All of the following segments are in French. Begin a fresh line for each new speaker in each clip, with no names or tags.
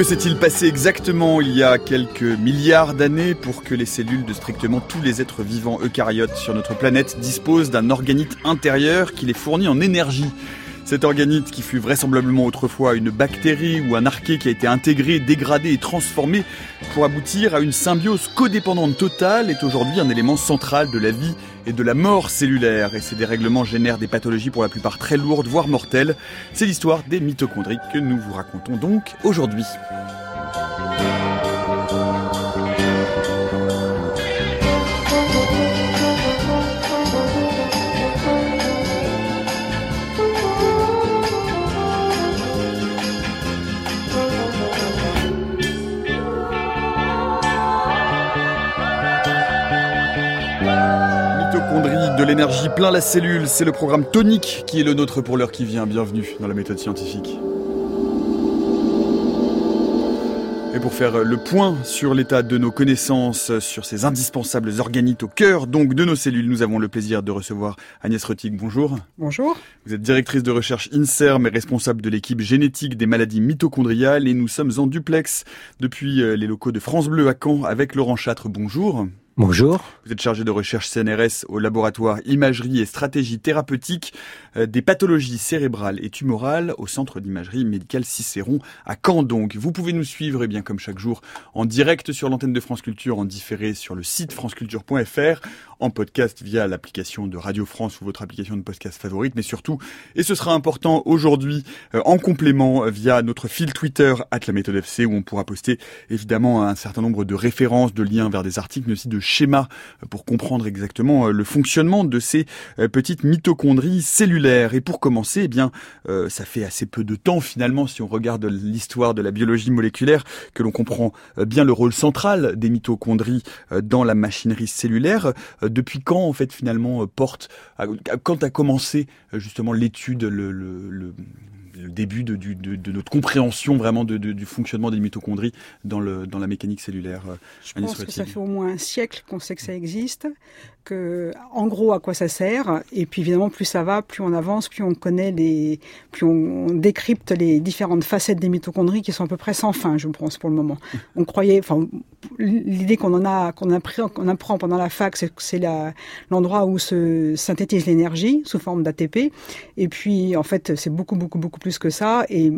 Que s'est-il passé exactement il y a quelques milliards d'années pour que les cellules de strictement tous les êtres vivants eucaryotes sur notre planète disposent d'un organite intérieur qui les fournit en énergie? Cet organite qui fut vraisemblablement autrefois une bactérie ou un arché qui a été intégré, dégradé et transformé pour aboutir à une symbiose codépendante totale est aujourd'hui un élément central de la vie et de la mort cellulaire. Et ces dérèglements génèrent des pathologies pour la plupart très lourdes, voire mortelles. C'est l'histoire des mitochondries que nous vous racontons donc aujourd'hui. L'énergie plein la cellule, c'est le programme tonique qui est le nôtre pour l'heure qui vient. Bienvenue dans la méthode scientifique. Et pour faire le point sur l'état de nos connaissances sur ces indispensables organites au cœur donc de nos cellules, nous avons le plaisir de recevoir Agnès Rettig. Bonjour.
Bonjour.
Vous êtes directrice de recherche INSERM et responsable de l'équipe génétique des maladies mitochondriales et nous sommes en duplex depuis euh, les locaux de France Bleu à Caen avec Laurent Châtre. Bonjour.
Bonjour.
Vous êtes chargé de recherche CNRS au laboratoire Imagerie et Stratégie Thérapeutique euh, des pathologies cérébrales et tumorales au centre d'imagerie médicale Cicéron à Caen donc. Vous pouvez nous suivre, eh bien comme chaque jour, en direct sur l'antenne de France Culture, en différé sur le site franceculture.fr, en podcast via l'application de Radio France ou votre application de podcast favorite, mais surtout, et ce sera important aujourd'hui, euh, en complément via notre fil Twitter at la méthode FC où on pourra poster évidemment un certain nombre de références, de liens vers des articles, mais aussi de schéma pour comprendre exactement euh, le fonctionnement de ces euh, petites mitochondries cellulaires. Et pour commencer, eh bien, euh, ça fait assez peu de temps finalement, si on regarde l'histoire de la biologie moléculaire, que l'on comprend bien le rôle central des mitochondries dans la machinerie cellulaire. Depuis quand, en fait, finalement, porte, quand a commencé justement l'étude, le, début de, de, notre compréhension vraiment du fonctionnement des mitochondries dans, le, dans la mécanique cellulaire. Euh,
Je pense que ça fait au moins un siècle qu'on sait que ça existe, que, en gros, à quoi ça sert. Et puis, évidemment, plus ça va, plus on avance, plus on connaît les, plus on, décrypte les différentes facettes des mitochondries qui sont à peu près sans fin, je pense, pour le moment. On croyait, enfin, l'idée qu'on en a, qu'on apprend, qu'on apprend pendant la fac, c'est que c'est l'endroit où se synthétise l'énergie sous forme d'ATP. Et puis, en fait, c'est beaucoup, beaucoup, beaucoup plus que ça. Et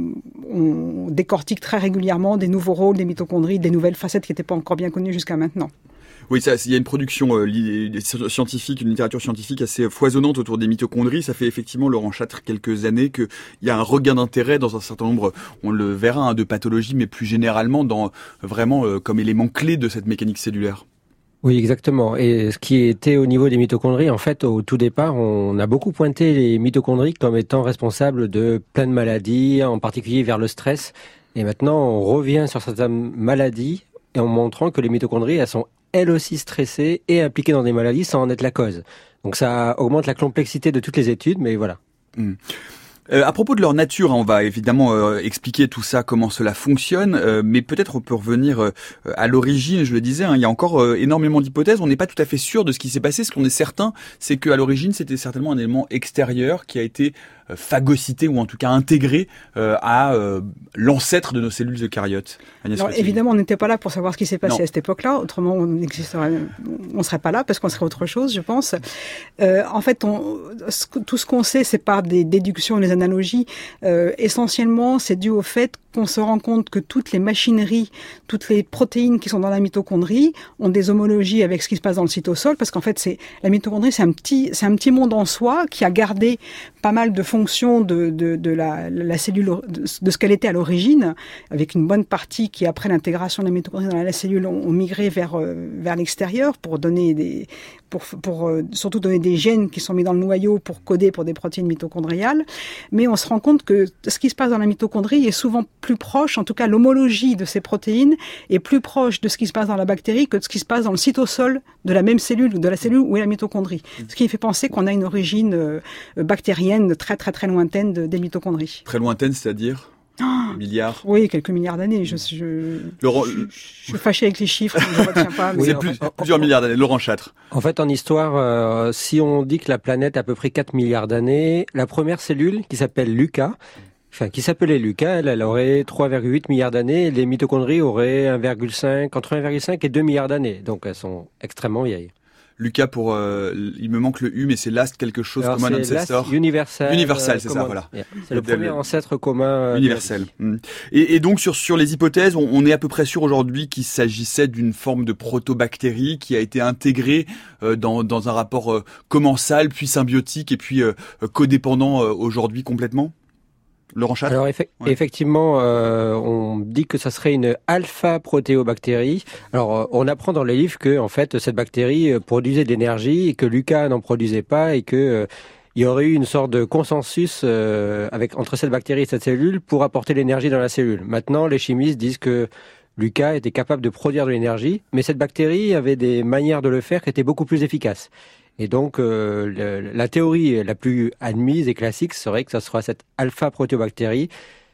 on décortique très régulièrement des nouveaux rôles des mitochondries, des nouvelles facettes qui n'étaient pas encore bien connues jusqu'à maintenant.
Oui, ça, il y a une production euh, scientifique, une littérature scientifique assez foisonnante autour des mitochondries. Ça fait effectivement, Laurent Châtre, quelques années qu'il y a un regain d'intérêt dans un certain nombre, on le verra, hein, de pathologies, mais plus généralement dans vraiment euh, comme élément clé de cette mécanique cellulaire.
Oui, exactement. Et ce qui était au niveau des mitochondries, en fait, au tout départ, on a beaucoup pointé les mitochondries comme étant responsables de plein de maladies, en particulier vers le stress. Et maintenant, on revient sur certaines maladies en montrant que les mitochondries, elles sont elles aussi stressées et impliquées dans des maladies sans en être la cause. Donc ça augmente la complexité de toutes les études, mais voilà.
Hmm. Euh, à propos de leur nature, hein, on va évidemment euh, expliquer tout ça, comment cela fonctionne, euh, mais peut-être on peut revenir à l'origine. Je le disais, hein, il y a encore énormément d'hypothèses. On n'est pas tout à fait sûr de ce qui s'est passé. Ce qu'on est certain, c'est qu'à l'origine, c'était certainement un élément extérieur qui a été phagocyté ou en tout cas intégré à l'ancêtre de nos cellules eucaryotes.
Alors, évidemment, on n'était pas là pour savoir ce qui s'est passé à cette époque-là. Autrement, on ne serait pas là parce qu'on serait autre chose, je pense. en fait, on, tout ce qu'on sait, c'est par des déductions, les analogies, euh, essentiellement, c'est dû au fait qu'on se rend compte que toutes les machineries, toutes les protéines qui sont dans la mitochondrie ont des homologies avec ce qui se passe dans le cytosol, parce qu'en fait, c'est la mitochondrie, c'est un petit, c'est un petit monde en soi qui a gardé pas mal de fonctions de, la, cellule, de, ce qu'elle était à l'origine, avec une bonne partie qui, après l'intégration de la mitochondrie dans la cellule, ont, ont migré vers euh, vers l'extérieur pour donner des, pour, pour euh, surtout donner des gènes qui sont mis dans le noyau pour coder pour des protéines mitochondriales. Mais on se rend compte que ce qui se passe dans la mitochondrie est souvent plus proche, en tout cas l'homologie de ces protéines est plus proche de ce qui se passe dans la bactérie que de ce qui se passe dans le cytosol de la même cellule ou de la cellule où est la mitochondrie. Mmh. Ce qui fait penser qu'on a une origine euh, bactérienne très très très lointaine des mitochondries.
Très lointaine, c'est-à-dire? Oh milliards
Oui, quelques milliards d'années. Je, je, je, suis fâché avec les chiffres, je ne retiens pas.
Mais... Plus, plusieurs milliards d'années. Laurent Châtre.
En fait, en histoire, euh, si on dit que la planète a à peu près 4 milliards d'années, la première cellule, qui s'appelle Lucas, enfin, qui s'appelait Lucas, elle, elle aurait 3,8 milliards d'années. Les mitochondries auraient 1,5, entre 1,5 et 2 milliards d'années. Donc elles sont extrêmement vieilles.
Lucas pour euh, il me manque le U mais c'est last quelque chose
Alors,
commun
c'est
ancestor
l'as universel.
Universel,
euh,
c'est ça, voilà.
Yeah. C'est le
Le-
premier ancêtre commun. euh,
universel. Mm. Et, et donc sur sur les hypothèses, on, on est à peu près sûr aujourd'hui qu'il s'agissait d'une forme de protobactérie qui a été intégrée euh, dans dans un rapport euh, commensal puis symbiotique et puis codépendant euh, aujourd'hui complètement? Laurent
Alors effe-
Ouais.
effectivement, euh, on dit que ça serait une alpha protéobactérie. Alors euh, on apprend dans les livres que en fait cette bactérie euh, produisait de l'énergie et que Lucas n'en produisait pas et que euh, il y aurait eu une sorte de consensus euh, avec entre cette bactérie et cette cellule pour apporter l'énergie dans la cellule. Maintenant, les chimistes disent que Lucas était capable de produire de l'énergie, mais cette bactérie avait des manières de le faire qui étaient beaucoup plus efficaces. Et donc, euh, le- la théorie la plus admise et classique serait que ça sera cette alpha-protéobactérie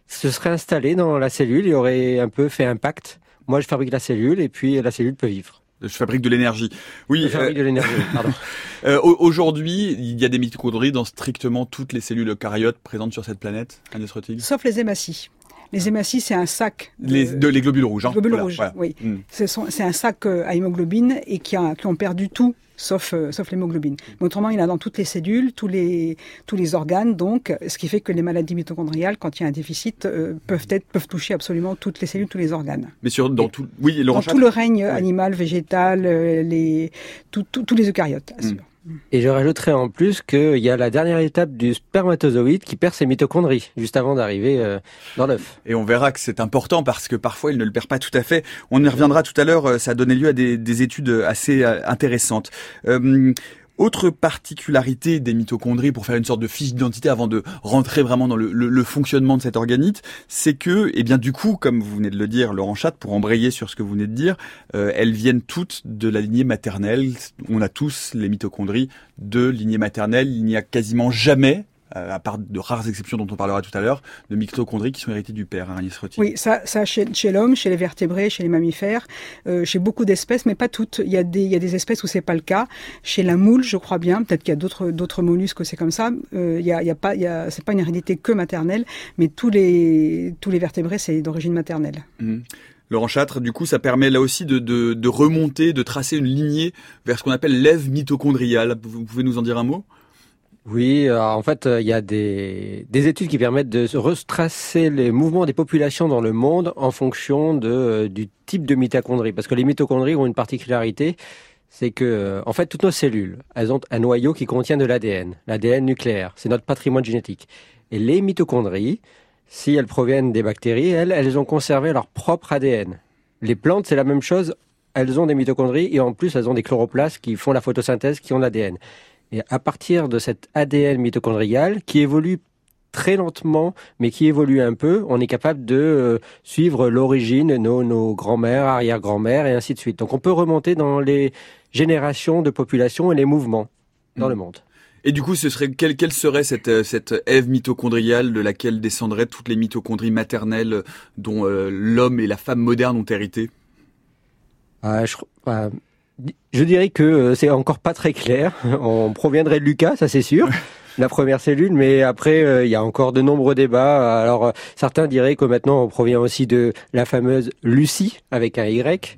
se serait installée dans la cellule et aurait un peu fait un pacte. Moi, je fabrique la cellule et puis la cellule peut vivre.
Je fabrique de l'énergie. Oui.
Je
euh,
fabrique de l'énergie. Pardon.
euh, au- aujourd'hui, il y a des mitochondries dans strictement toutes les cellules eucaryotes présentes sur cette planète. Agnès
Sauf les hématies. Les hématies, c'est un sac. de-
Les, de, les globules rouges. hein.
globules
Voilà,
rouges,
voilà.
oui.
Mm.
Ce sont- C'est un sac euh, à hémoglobine et qui, a, qui ont perdu tout, sauf, euh, sauf l'hémoglobine. Mais autrement, il y en a dans toutes les cellules, tous les, tous les organes, donc, ce qui fait que les maladies mitochondriales, quand il y a un déficit, euh, peuvent, être, peuvent toucher absolument toutes les cellules, tous les organes.
Mais sur dans tout. Oui,
Dans tout le règne animal, végétal, euh, les, tout- tout- tous les eucaryotes, bien
Mm.
sûr.
Et je rajouterais en plus qu'il y a la dernière étape du spermatozoïde qui perd ses mitochondries juste avant d'arriver euh, dans l'œuf.
Et on verra que c'est important parce que parfois il ne le perd pas tout à fait. On y reviendra tout à l'heure. euh, Ça a donné lieu à des, des études assez euh, intéressantes. Autre particularité des mitochondries, pour faire une sorte de fiche d'identité avant de rentrer vraiment dans le, fonctionnement de cet organite, c'est que, eh bien, du coup, comme vous venez de le dire, Laurent Chat, pour embrayer sur ce que vous venez de dire, euh, elles viennent toutes de la lignée maternelle. On a tous les mitochondries de lignée maternelle. Il n'y a quasiment jamais, à part de rares exceptions dont on parlera tout à l'heure, de mitochondries qui sont héritées du père, hein, Agnès.
Oui, ça, ça chez, chez l'homme, chez les vertébrés, chez les mammifères, euh, chez beaucoup d'espèces, mais pas toutes. Il y a des, il y a des espèces où c'est pas le cas. Chez la moule, je crois bien. Peut-être qu'il y a d'autres, d'autres mollusques où c'est comme ça. Euh, il y a, il y a pas, il y a, c'est pas une hérédité que maternelle, mais tous les, tous les vertébrés, c'est d'origine maternelle.
Mhm. Laurent Châtre, du coup, ça permet là aussi de, de, de remonter, de tracer une lignée vers ce qu'on appelle l'ève mitochondriale. Vous pouvez nous en dire un mot?
Oui, alors, en fait, euh, il y a des, des études qui permettent de retracer les mouvements des populations dans le monde en fonction euh, du type de mitochondrie. Parce que les mitochondries ont une particularité, c'est que, euh, en fait, toutes nos cellules, elles ont un noyau qui contient de l'ADN, l'ADN nucléaire. C'est notre patrimoine génétique. Et les mitochondries, si elles proviennent des bactéries, elles, elles ont conservé leur propre ADN. Les plantes, c'est la même chose. Elles ont des mitochondries et en plus, elles ont des chloroplastes qui font la photosynthèse, qui ont l'ADN. Et à partir de cet ADN mitochondrial qui évolue très lentement, mais qui évolue un peu, on est capable de euh, suivre l'origine, nos, nos grands-mères, arrière-grands-mères, et ainsi de suite. Donc on peut remonter dans les générations de population et les mouvements dans
Mhm.
le monde.
Et du coup, ce serait quelle, quelle serait cette, euh, cette ève mitochondriale de laquelle descendraient toutes les mitochondries maternelles euh, dont euh, l'homme et la femme moderne ont hérité?
Je, ah, je dirais que euh, c'est encore pas très clair. On proviendrait de Lucas, ça c'est sûr. La première cellule, mais après euh, il y a encore de nombreux débats. Alors euh, certains diraient que maintenant on provient aussi de la fameuse Lucie avec un Y,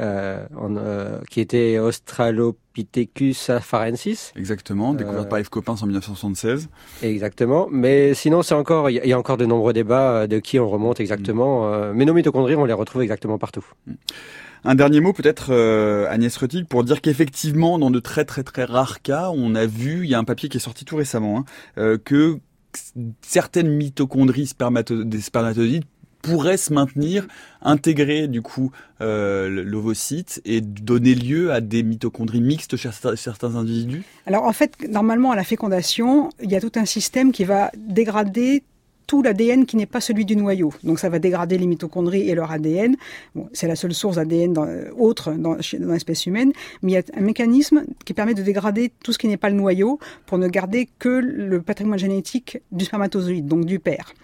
euh, en, qui était Australopithecus afarensis.
Exactement, découverte par Yves Coppens en 1976.
Exactement. Mais sinon c'est encore, il y, a- il y a encore de nombreux débats de qui on remonte exactement. euh, Mais nos mitochondries, on les retrouve exactement partout.
Un dernier mot peut-être, euh, Agnès Rettig, pour dire qu'effectivement, dans de très très très rares cas, on a vu, il y a un papier qui est sorti tout récemment, hein, euh, que certaines mitochondries des spermatozoïdes pourraient se maintenir, intégrer du coup euh, l'ovocyte et donner lieu à des mitochondries mixtes chez certains individus?
Alors en fait, normalement à la fécondation, il y a tout un système qui va dégrader tout l'ADN qui n'est pas celui du noyau. Donc ça va dégrader les mitochondries et leur ADN. Bon, c'est la seule source d'ADN euh, autre dans l'espèce humaine, mais il y a un mécanisme qui permet de dégrader tout ce qui n'est pas le noyau pour ne garder que le patrimoine génétique du spermatozoïde, donc du père.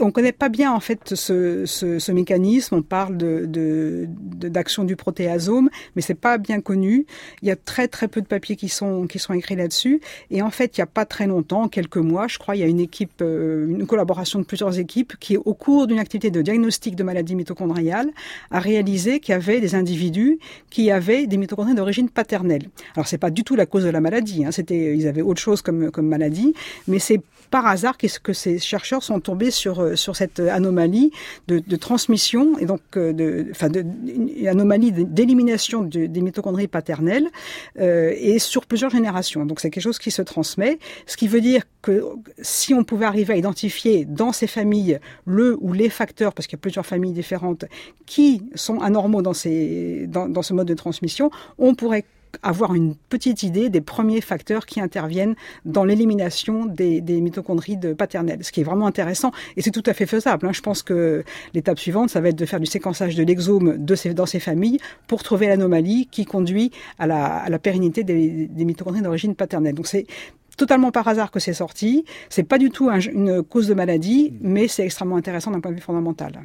On connaît pas bien en fait ce, ce, ce mécanisme. On parle de, de, d'action du protéasome, mais c'est pas bien connu. Il y a très très peu de papiers qui sont qui sont écrits là-dessus. Et en fait, il y a pas très longtemps, quelques mois, je crois, il y a une équipe, euh, une collaboration de plusieurs équipes qui, au cours d'une activité de diagnostic de maladie mitochondriale, a réalisé qu'il y avait des individus qui avaient des mitochondries d'origine paternelle. Alors c'est pas du tout la cause de la maladie. Hein. C'était, ils avaient autre chose comme comme maladie, mais c'est par hasard qu'est-ce que ces chercheurs sont tombés sur euh, sur cette anomalie de, transmission et donc euh, enfin de, anomalie d'élimination de, des mitochondries paternelles euh, et sur plusieurs générations. Donc c'est quelque chose qui se transmet, ce qui veut dire que si on pouvait arriver à identifier dans ces familles le ou les facteurs, parce qu'il y a plusieurs familles différentes, qui sont anormaux dans, ces, dans ce mode de transmission, on pourrait avoir une petite idée des premiers facteurs qui interviennent dans l'élimination des, des, mitochondries de paternelles, ce qui est vraiment intéressant et c'est tout à fait faisable. Hein. Je pense que l'étape suivante, ça va être de faire du séquençage de l'exome de ces, dans ces familles pour trouver l'anomalie qui conduit à la, à la pérennité des, des mitochondries d'origine paternelle. Donc c'est totalement par hasard que c'est sorti. C'est pas du tout un, une cause de maladie, mais c'est extrêmement intéressant d'un point de vue fondamental.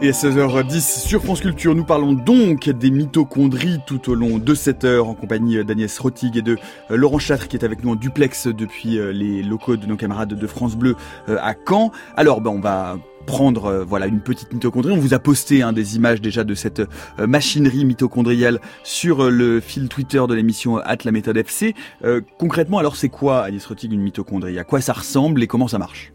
Et à 16h10 sur France Culture, nous parlons donc des mitochondries tout au long de cette heure en compagnie d'Agnès Rotig et de euh, Laurent Châtre qui est avec nous en duplex depuis euh, les locaux de nos camarades de France Bleu euh, à Caen. Alors ben, on va prendre voilà une petite mitochondrie. On vous a posté hein, des images déjà de cette machinerie mitochondriale sur le fil Twitter de l'émission At la méthode FC. concrètement, alors c'est quoi Agnès Rotig une mitochondrie? À quoi ça ressemble et comment ça marche?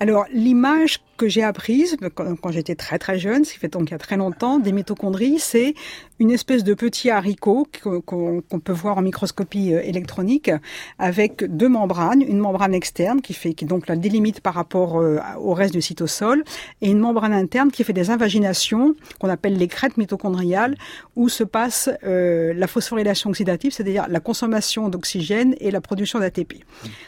Alors l'image que j'ai apprise quand, j'étais très très jeune, ce qui fait donc il y a très longtemps, des mitochondries, c'est une espèce de petit haricot qu'on peut voir en microscopie euh, électronique avec deux membranes, une membrane externe qui fait qui donc la délimite par rapport euh, au reste du cytosol et une membrane interne qui fait des invaginations qu'on appelle les crêtes mitochondriales où se passe euh, la phosphorylation oxydative, c'est-à-dire la consommation d'oxygène et la production d'ATP.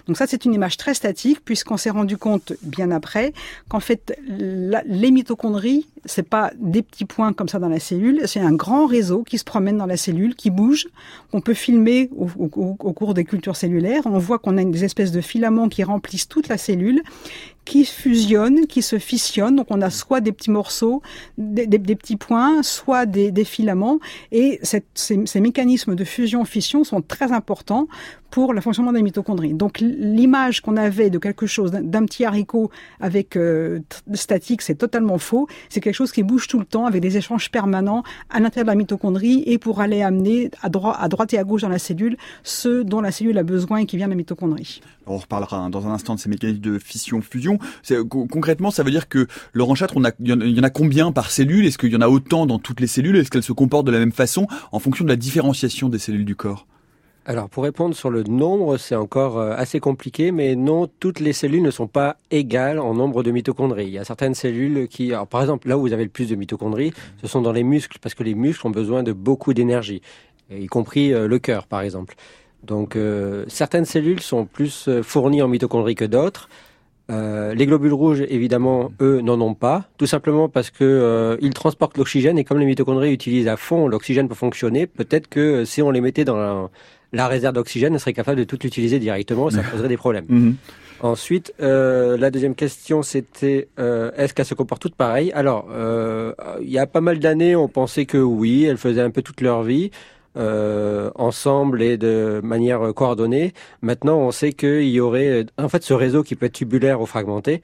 Donc ça c'est une image très statique puisqu'on s'est rendu compte bien après qu'en fait les mitochondries, c'est pas des petits points comme ça dans la cellule, c'est un grand réseau qui se promène dans la cellule, qui bouge. On peut filmer au, cours des cultures cellulaires. On voit qu'on a des espèces de filaments qui remplissent toute la cellule qui fusionnent, qui se fissionnent. Donc on a soit des petits morceaux, des, petits points, soit des, filaments. Et ces, ces, mécanismes de fusion-fission sont très importants pour le fonctionnement des mitochondries. Donc l'image qu'on avait de quelque chose, d'un petit haricot avec euh, statique, c'est totalement faux. C'est quelque chose qui bouge tout le temps avec des échanges permanents à l'intérieur de la mitochondrie et pour aller amener à, droite, et à gauche dans la cellule ce dont la cellule a besoin et qui vient de la mitochondrie.
On reparlera dans un instant de ces mécanismes de fission-fusion. Concrètement, ça veut dire que Laurent Châtre, il y en a combien par cellule? Est-ce qu'il y en a autant dans toutes les cellules? Est-ce qu'elles se comportent de la même façon en fonction de la différenciation des cellules du corps?
Alors pour répondre sur le nombre, c'est encore euh, assez compliqué, mais non, toutes les cellules ne sont pas égales en nombre de mitochondries. Il y a certaines cellules qui, alors par exemple, là où vous avez le plus de mitochondries, ce sont dans les muscles, parce que les muscles ont besoin de beaucoup d'énergie, y compris euh, le cœur par exemple. Donc euh, certaines cellules sont plus fournies en mitochondries que d'autres. Les globules rouges, évidemment, eux, n'en ont pas, tout simplement parce que ils transportent l'oxygène et comme les mitochondries utilisent à fond l'oxygène pour fonctionner, peut-être que si on les mettait dans la, la réserve d'oxygène, elles seraient capables de tout l'utiliser directement et ça poserait des problèmes. Mhm. Ensuite, euh, la deuxième question, c'était euh, est-ce qu'elles se comportent toutes pareilles? Alors, euh, il y a pas mal d'années, on pensait que oui, elles faisaient un peu toute leur vie. Euh, ensemble et de manière coordonnée. Maintenant, on sait qu'il y aurait, en fait, ce réseau qui peut être tubulaire ou fragmenté.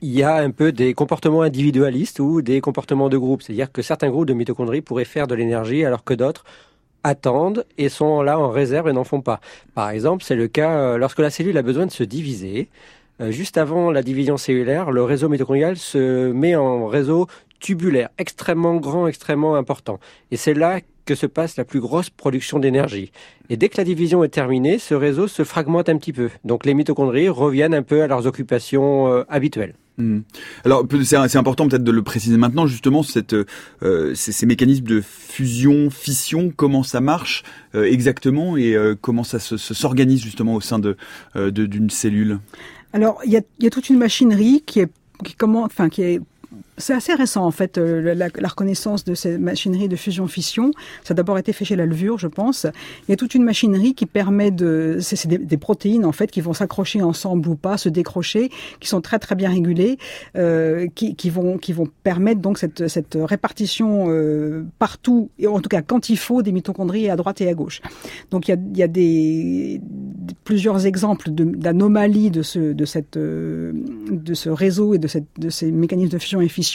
Il y a un peu des comportements individualistes ou des comportements de groupe. C'est-à-dire que certains groupes de mitochondries pourraient faire de l'énergie alors que d'autres attendent et sont là en réserve et n'en font pas. Par exemple, c'est le cas euh, lorsque la cellule a besoin de se diviser. Euh, juste avant la division cellulaire, le réseau mitochondrial se met en réseau tubulaire, extrêmement grand, extrêmement important. Et c'est là que se passe la plus grosse production d'énergie. Et dès que la division est terminée, ce réseau se fragmente un petit peu. Donc les mitochondries reviennent un peu à leurs occupations euh, habituelles.
Hmm. Alors c'est important peut-être de le préciser maintenant justement cette, euh, ces, mécanismes de fusion, fission, comment ça marche euh, exactement et euh, comment ça s'organise justement au sein de d'une cellule?
Alors il y a, y a toute une machinerie qui est qui comment, enfin qui est c'est assez récent en fait la, la, reconnaissance de ces machineries de fusion-fission. Ça a d'abord été fait chez la levure, je pense. Il y a toute une machinerie qui permet de, c'est des, protéines en fait qui vont s'accrocher ensemble ou pas, se décrocher, qui sont très très bien régulées, euh, qui, qui, vont qui vont permettre donc cette, cette répartition euh, partout et en tout cas quand il faut des mitochondries à droite et à gauche. Donc il y a, il y a des plusieurs exemples d'anomalies de, ce de cette euh, de ce réseau et de cette de ces mécanismes de fusion et fission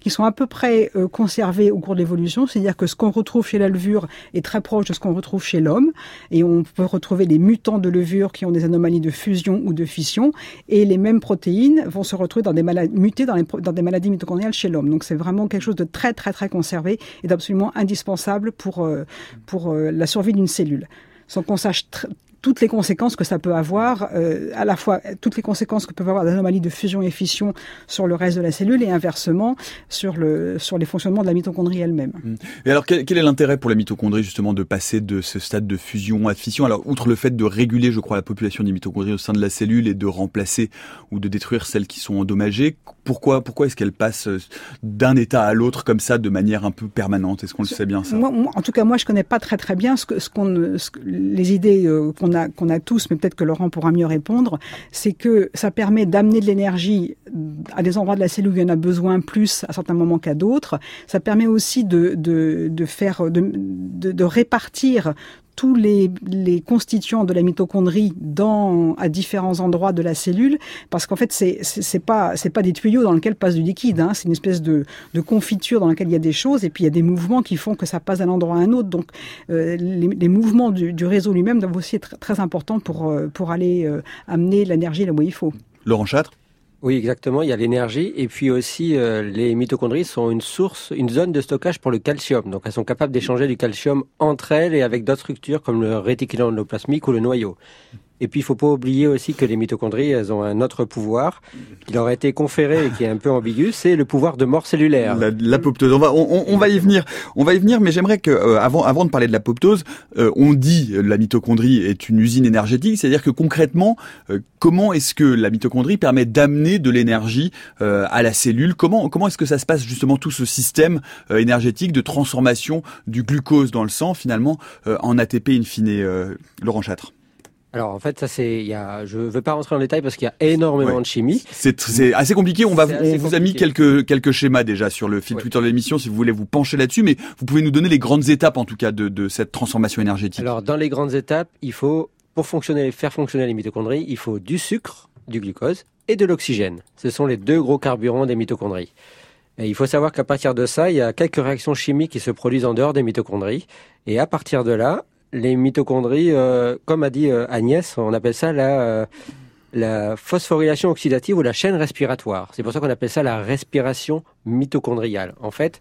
qui sont à peu près euh, conservés au cours de l'évolution, c'est-à-dire que ce qu'on retrouve chez la levure est très proche de ce qu'on retrouve chez l'homme. Et on peut retrouver des mutants de levure qui ont des anomalies de fusion ou de fission. Et les mêmes protéines vont se retrouver dans des maladies mutées dans, des maladies mitochondriales chez l'homme. Donc c'est vraiment quelque chose de très très très conservé et d'absolument indispensable pour euh, pour la survie d'une cellule. Sans qu'on sache toutes les conséquences que ça peut avoir, euh, à la fois toutes les conséquences que peuvent avoir l'anomalies de fusion et fission sur le reste de la cellule et inversement sur le sur les fonctionnements de la mitochondrie elle-même.
Mmh. Et alors quel, quel est l'intérêt pour la mitochondrie justement de passer de ce stade de fusion à fission? Alors outre le fait de réguler, je crois, la population des mitochondries au sein de la cellule et de remplacer ou de détruire celles qui sont endommagées, pourquoi pourquoi est-ce qu'elle passe euh, d'un état à l'autre comme ça de manière un peu permanente? Est-ce qu'on le sait bien ça?
moi, En tout cas, moi je connais pas très très bien ce que ce qu'on les idées euh, qu'on qu'on a tous, mais peut-être que Laurent pourra mieux répondre, c'est que ça permet d'amener de l'énergie à des endroits de la cellule où il y en a besoin plus à certains moments qu'à d'autres. Ça permet aussi de, de, de faire, de, de, de répartir tous les, les, constituants de la mitochondrie dans à différents endroits de la cellule, parce qu'en fait c'est c'est pas c'est pas des tuyaux dans lesquels passe du liquide, hein, c'est une espèce de, de confiture dans laquelle il y a des choses et puis il y a des mouvements qui font que ça passe d'un endroit à un autre. Donc euh, les, les, mouvements du, du réseau lui-même doivent aussi être très importants pour euh, pour aller euh, amener l'énergie là où il faut.
Laurent Châtre?
Oui, exactement. Il y a l'énergie et puis aussi euh, les mitochondries sont une source, une zone de stockage pour le calcium. Donc elles sont capables d'échanger du calcium entre elles et avec d'autres structures comme le réticulum endoplasmique ou le noyau. Et puis, il faut pas oublier aussi que les mitochondries, elles ont un autre pouvoir qui leur a été conféré et qui est un peu ambigu, c'est le pouvoir de mort cellulaire.
L'apoptose. On va, on, on, va y venir. On va y venir, mais j'aimerais que, euh, avant, avant de parler de l'apoptose, euh, on dit la mitochondrie est une usine énergétique, c'est-à-dire que concrètement, euh, comment est-ce que la mitochondrie permet d'amener de l'énergie à la cellule? Comment, comment est-ce que ça se passe justement tout ce système énergétique de transformation du glucose dans le sang finalement en ATP in fine, Laurent Châtre?
Alors en fait, ça c'est, il y a, je veux pas rentrer en détail parce qu'il y a énormément
ouais.
de chimie.
C'est assez compliqué. On va, on vous a mis quelques quelques schémas déjà sur le fil ouais. Twitter de l'émission si vous voulez vous pencher là-dessus, mais vous pouvez nous donner les grandes étapes en tout cas de, de cette transformation énergétique.
Alors dans les grandes étapes, il faut pour fonctionner, faire fonctionner les mitochondries, il faut du sucre, du glucose et de l'oxygène. Ce sont les deux gros carburants des mitochondries. Et il faut savoir qu'à partir de ça, il y a quelques réactions chimiques qui se produisent en dehors des mitochondries. Et à partir de là, les mitochondries, euh, comme a dit euh, Agnès, on appelle ça la, euh, la phosphorylation oxydative ou la chaîne respiratoire. C'est pour ça qu'on appelle ça la respiration mitochondriale. En fait,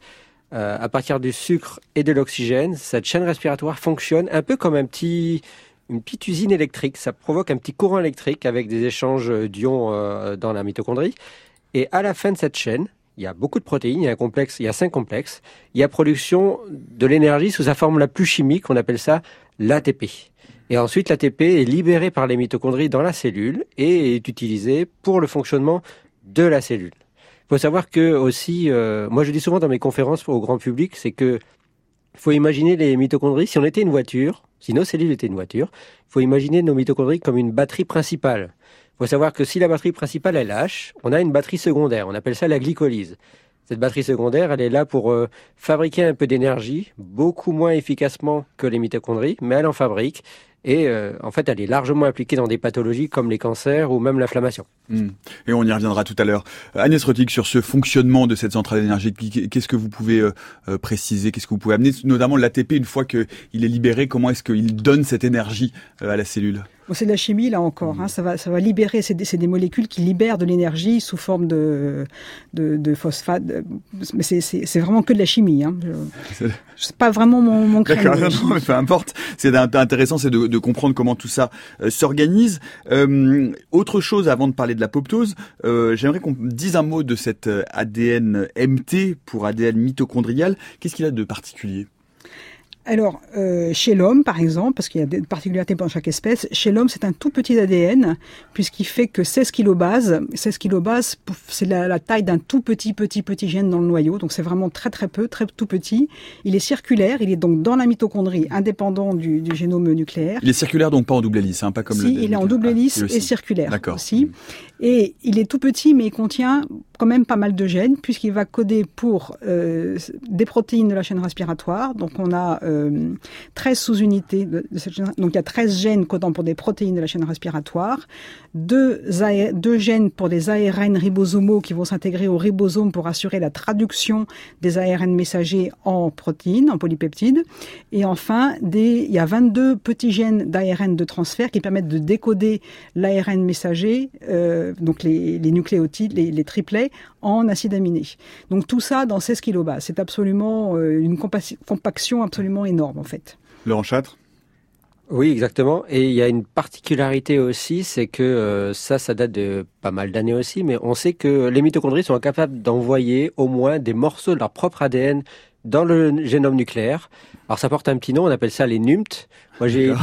à partir du sucre et de l'oxygène, cette chaîne respiratoire fonctionne un peu comme un petit, une petite usine électrique. Ça provoque un petit courant électrique avec des échanges d'ions dans la mitochondrie. Et à la fin de cette chaîne, il y a beaucoup de protéines, il y a un complexe, il y a cinq complexes. Il y a production de l'énergie sous sa forme la plus chimique, on appelle ça l'ATP. Et ensuite, l'ATP est libéré par les mitochondries dans la cellule et est utilisé pour le fonctionnement de la cellule. Il faut savoir que aussi, euh, moi je dis souvent dans mes conférences au grand public, c'est que faut imaginer les mitochondries, si on était une voiture, si nos cellules étaient une voiture, il faut imaginer nos mitochondries comme une batterie principale. Il faut savoir que si la batterie principale elle lâche, on a une batterie secondaire. On appelle ça la glycolyse. Cette batterie secondaire, elle est là pour euh, fabriquer un peu d'énergie, beaucoup moins efficacement que les mitochondries, mais elle en fabrique. Et euh, en fait, elle est largement appliquée dans des pathologies comme les cancers ou même l'inflammation.
Mmh. Et on y reviendra tout à l'heure. Agnès Rotig, sur ce fonctionnement de cette centrale énergétique, qu'est-ce que vous pouvez euh, préciser? Qu'est-ce que vous pouvez amener? Notamment l'ATP, une fois qu'il est libéré, comment est-ce qu'il donne cette énergie à la cellule?
Bon, c'est de la chimie là encore. Hein. Ça va, ça va libérer. C'est des, des, molécules qui libèrent de l'énergie sous forme de de, de phosphate. Mais c'est vraiment que de la chimie. Hein. C'est pas vraiment mon, mon
D'accord, mais peu importe. C'est intéressant, c'est de, de, comprendre comment tout ça euh, s'organise. Euh, autre chose avant de parler de l'apoptose, euh, j'aimerais qu'on dise un mot de cet ADN MT pour ADN mitochondrial. Qu'est-ce qu'il a de particulier?
Alors, euh, chez l'homme, par exemple, parce qu'il y a des particularités dans chaque espèce, chez l'homme, c'est un tout petit ADN, puisqu'il fait que 16 kilobases. 16 kilobases, c'est la, la, taille d'un tout petit, petit, petit gène dans le noyau. Donc, c'est vraiment très, très peu, très tout petit. Il est circulaire, il est donc dans la mitochondrie, indépendant du, du génome nucléaire.
Il est circulaire, donc pas en double hélice, hein, pas comme
si,
le
il est en double hélice et circulaire aussi. Et il est tout petit, mais il contient quand même pas mal de gènes, puisqu'il va coder pour euh, des protéines de la chaîne respiratoire. Donc, on a... Euh, 13 euh, sous-unités de, cette Donc il y a 13 gènes codant pour des protéines de la chaîne respiratoire, deux, deux gènes pour des ARN ribosomaux qui vont s'intégrer au ribosome pour assurer la traduction des ARN messagers en protéines, en polypeptides. Et enfin, des, il y a 22 petits gènes d'ARN de transfert qui permettent de décoder l'ARN messager, euh, donc les, les, nucléotides, les, les, triplets, en acides aminés. Donc tout ça dans 16 kilobases. C'est absolument euh, une compaction absolument énorme en fait.
Laurent Châtre
oui, exactement. Et il y a une particularité aussi, c'est que euh, ça, ça date de pas mal d'années aussi, mais on sait que les mitochondries sont capables d'envoyer au moins des morceaux de leur propre ADN dans le génome nucléaire. Alors ça porte un petit nom, on appelle ça les NUMT. Moi j'ai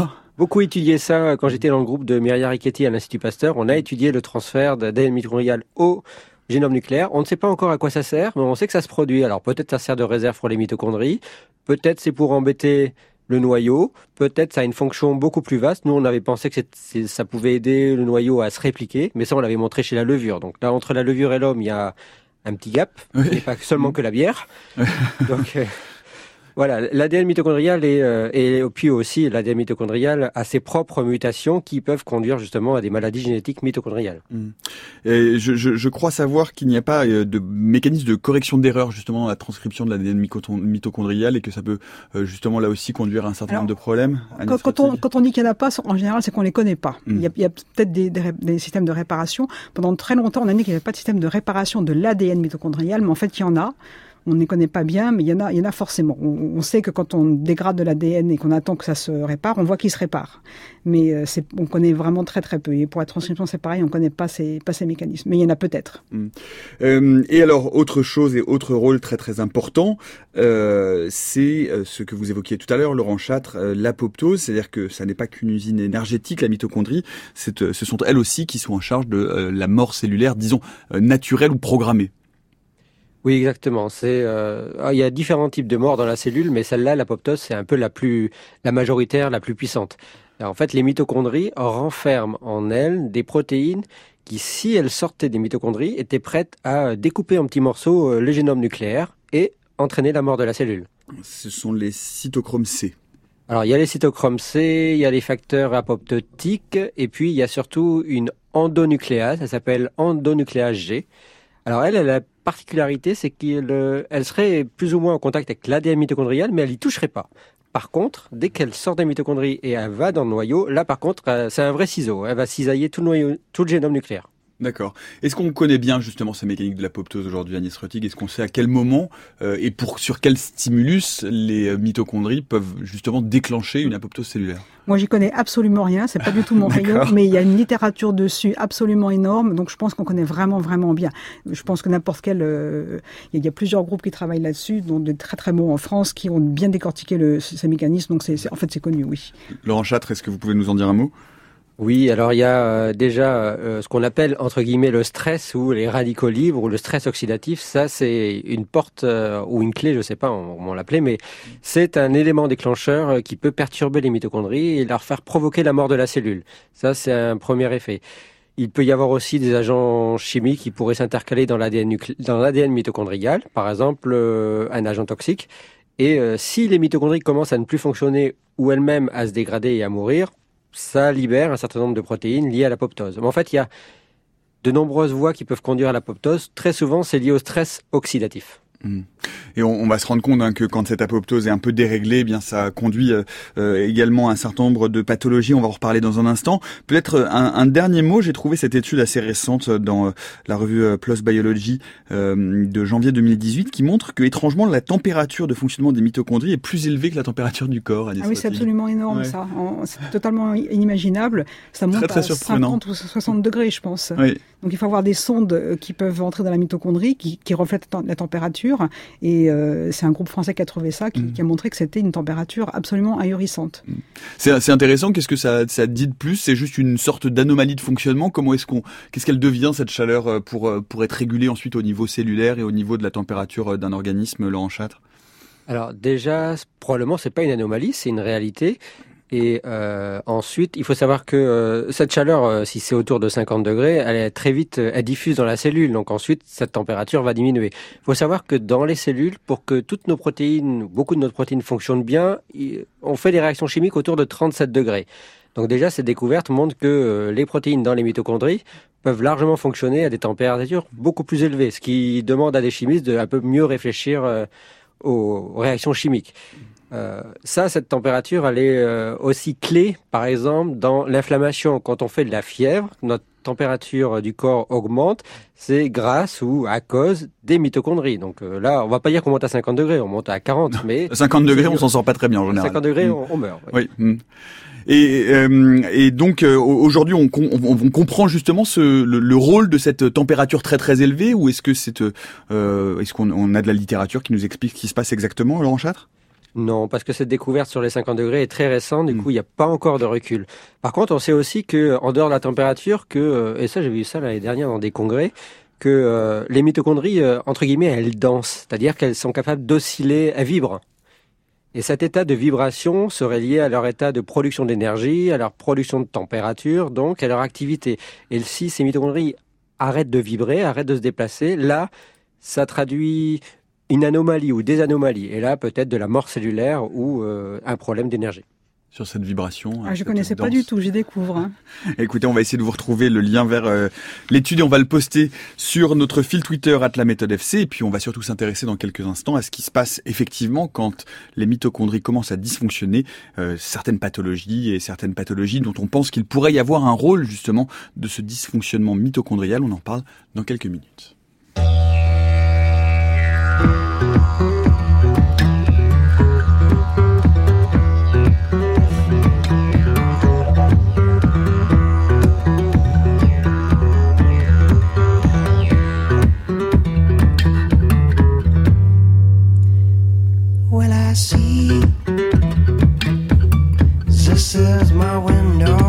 beaucoup étudié ça quand j'étais dans le groupe de Myria Richetti à l'Institut Pasteur. On a étudié le transfert d'ADN mitochondrial au génome nucléaire. On ne sait pas encore à quoi ça sert, mais on sait que ça se produit. Alors peut-être ça sert de réserve pour les mitochondries, peut-être c'est pour embêter le noyau. Peut-être ça a une fonction beaucoup plus vaste. Nous, on avait pensé que ça pouvait aider le noyau à se répliquer, mais ça, on l'avait montré chez la levure. Donc là, entre la levure et l'homme, il y a un petit gap, et pas seulement que la bière. Donc, euh, voilà, l'ADN mitochondrial est, euh, et puis aussi l'ADN mitochondrial a ses propres mutations qui peuvent conduire justement à des maladies génétiques mitochondriales.
Mmh. Et je, je, je, crois savoir qu'il n'y a pas euh, de mécanisme de correction d'erreur justement dans la transcription de l'ADN mitochondrial et que ça peut euh, justement là aussi conduire à un certain nombre de problèmes.
Quand, quand, on, quand on dit qu'il n'y en a pas, en général, c'est qu'on les connaît pas. Mmh. Il y a, il y a peut-être des, des, des, systèmes de réparation. Pendant très longtemps, on a dit qu'il n'y avait pas de système de réparation de l'ADN mitochondrial, mais en fait, il y en a on ne les connaît pas bien, mais il y en a, il y en a forcément. On, sait que quand on dégrade de l'ADN et qu'on attend que ça se répare, on voit qu'il se répare. Mais euh, on connaît vraiment très très peu. Et pour la transcription, c'est pareil, on ne connaît pas ces, pas ces mécanismes. Mais il y en a peut-être.
Mmh. Euh, et alors, autre chose et autre rôle très très important, euh, c'est ce que vous évoquiez tout à l'heure, Laurent Châtre, l'apoptose, c'est-à-dire que ça n'est pas qu'une usine énergétique, la mitochondrie, ce sont elles aussi qui sont en charge de la mort cellulaire, disons, naturelle ou programmée.
Oui, exactement. C'est euh, ah, il y a différents types de morts dans la cellule, mais celle-là, l'apoptose, c'est un peu la plus la majoritaire, la plus puissante. en fait, les mitochondries renferment en elles des protéines qui, si elles sortaient des mitochondries, étaient prêtes à découper en petits morceaux euh, le génome nucléaire et entraîner la mort de la cellule.
Ce sont les cytochromes C.
Alors, il y a les cytochromes C, il y a les facteurs apoptotiques, et puis il y a surtout une endonucléase, ça s'appelle endonucléase G. Alors elle, elle a la particularité, c'est qu'elle euh, serait plus ou moins en contact avec l'ADN mitochondrial, mais elle y toucherait pas. Par contre, dès qu'elle sort des mitochondries et elle va dans le noyau, là par contre, euh, c'est un vrai ciseau. Elle va cisailler tout le noyau, tout le génome nucléaire.
D'accord. Est-ce qu'on connaît bien justement ces mécaniques de l'apoptose aujourd'hui, Agnès Rötig? Est-ce qu'on sait à quel moment euh, et pour sur quel stimulus les euh, mitochondries peuvent justement déclencher une apoptose cellulaire?
Moi, j'y connais absolument rien. C'est pas du tout mon rayon, mais il y a une littérature dessus absolument énorme. Donc, je pense qu'on connaît vraiment, vraiment bien. Je pense que n'importe quel, euh, il y a plusieurs groupes qui travaillent là-dessus, dont de très très bons en France, qui ont bien décortiqué le, ces mécanismes. Donc, c'est, en fait, c'est connu, oui.
Laurent Châtre, est-ce que vous pouvez nous en dire un mot?
Oui, alors il y a euh, déjà euh, ce qu'on appelle entre guillemets le stress ou les radicaux libres ou le stress oxydatif. Ça, c'est une porte euh, ou une clé, je sais pas comment l'appeler, mais c'est un élément déclencheur qui peut perturber les mitochondries et leur faire provoquer la mort de la cellule. Ça, c'est un premier effet. Il peut y avoir aussi des agents chimiques qui pourraient s'intercaler dans l'ADN mitochondrial, par exemple un agent toxique. Et si les mitochondries commencent à ne plus fonctionner ou elles-mêmes à se dégrader et à mourir, ça libère un certain nombre de protéines liées à l'apoptose. Mais en fait, il y a de nombreuses voies qui peuvent conduire à l'apoptose. Très souvent, c'est lié au stress oxydatif.
Hmm. Et on, va se rendre compte hein, que quand cette apoptose est un peu déréglée, eh bien ça conduit euh, euh, également à un certain nombre de pathologies. On va en reparler dans un instant. Peut-être euh, un, dernier mot. J'ai trouvé cette étude assez récente dans la revue PLOS Biology de janvier 2018 qui montre que étrangement la température de fonctionnement des mitochondries est plus élevée que la température du corps.
ah oui, c'est absolument énorme ça. C'est totalement inimaginable. Ça monte à 50 ou 60 degrés, je pense. Donc il faut avoir des sondes qui peuvent entrer dans la mitochondrie, qui, qui reflètent la température. Et c'est un groupe français qui a trouvé ça, qui, mm. qui a montré que c'était une température absolument ahurissante. Mm.
C'est intéressant. Qu'est-ce que ça, ça dit de plus? C'est juste une sorte d'anomalie de fonctionnement? Comment est-ce qu'on, qu'est-ce qu'elle devient cette chaleur pour pour être régulée ensuite au niveau cellulaire et au niveau de la température d'un organisme, Laurent Châtre?
Alors déjà, probablement c'est pas une anomalie, c'est une réalité. Et euh, ensuite, il faut savoir que euh, cette chaleur, euh, si c'est autour de 50 degrés, elle est très vite, elle diffuse dans la cellule. Donc ensuite, cette température va diminuer. Il faut savoir que dans les cellules, pour que toutes nos protéines, beaucoup de nos protéines fonctionnent bien, on fait des réactions chimiques autour de 37 degrés. Donc déjà, cette découverte montre que les protéines dans les mitochondries peuvent largement fonctionner à des températures beaucoup plus élevées, ce qui demande à des chimistes de un peu mieux réfléchir aux réactions chimiques. Euh, ça, cette température, elle est euh, aussi clé, par exemple, dans l'inflammation. Quand on fait de la fièvre, notre température du corps augmente, c'est grâce ou à cause des mitochondries. Donc euh, là, on va pas dire qu'on monte à 50 degrés, on monte à 40, mais...
50 degrés, on s'en sort pas très bien en général.
50 degrés, mm. on, meurt.
Oui. Mm. Et, et, donc aujourd'hui, on, on, comprend justement ce, le, rôle de cette température très très élevée, ou est-ce que c'est, est-ce qu'on on a de la littérature qui nous explique ce qui se passe exactement, Laurent Châtre?
Non, parce que cette découverte sur les 50 degrés est très récente, du hmm. coup, il n'y a pas encore de recul. Par contre, on sait aussi que, en dehors de la température, que, euh, et ça, j'ai vu ça l'année dernière dans des congrès, que euh, les mitochondries, euh, entre guillemets, elles dansent, c'est-à-dire qu'elles sont capables d'osciller, elles vibrent. Et cet état de vibration serait lié à leur état de production d'énergie, à leur production de température, donc à leur activité. Et si ces mitochondries arrêtent de vibrer, arrêtent de se déplacer, là, ça traduit une anomalie ou des anomalies, et là peut-être de la mort cellulaire ou euh, un problème d'énergie
sur cette vibration.
Ah, je connaissais pas du tout, j'y découvre. Hein.
Écoutez, on va essayer de vous retrouver le lien vers euh, l'étude et on va le poster sur notre fil Twitter at la méthode FC et puis on va surtout s'intéresser dans quelques instants à ce qui se passe effectivement quand les mitochondries commencent à dysfonctionner, euh, certaines pathologies et certaines pathologies dont on pense qu'il pourrait y avoir un rôle justement de ce dysfonctionnement mitochondrial. On en parle dans quelques minutes. will I see? This is my window.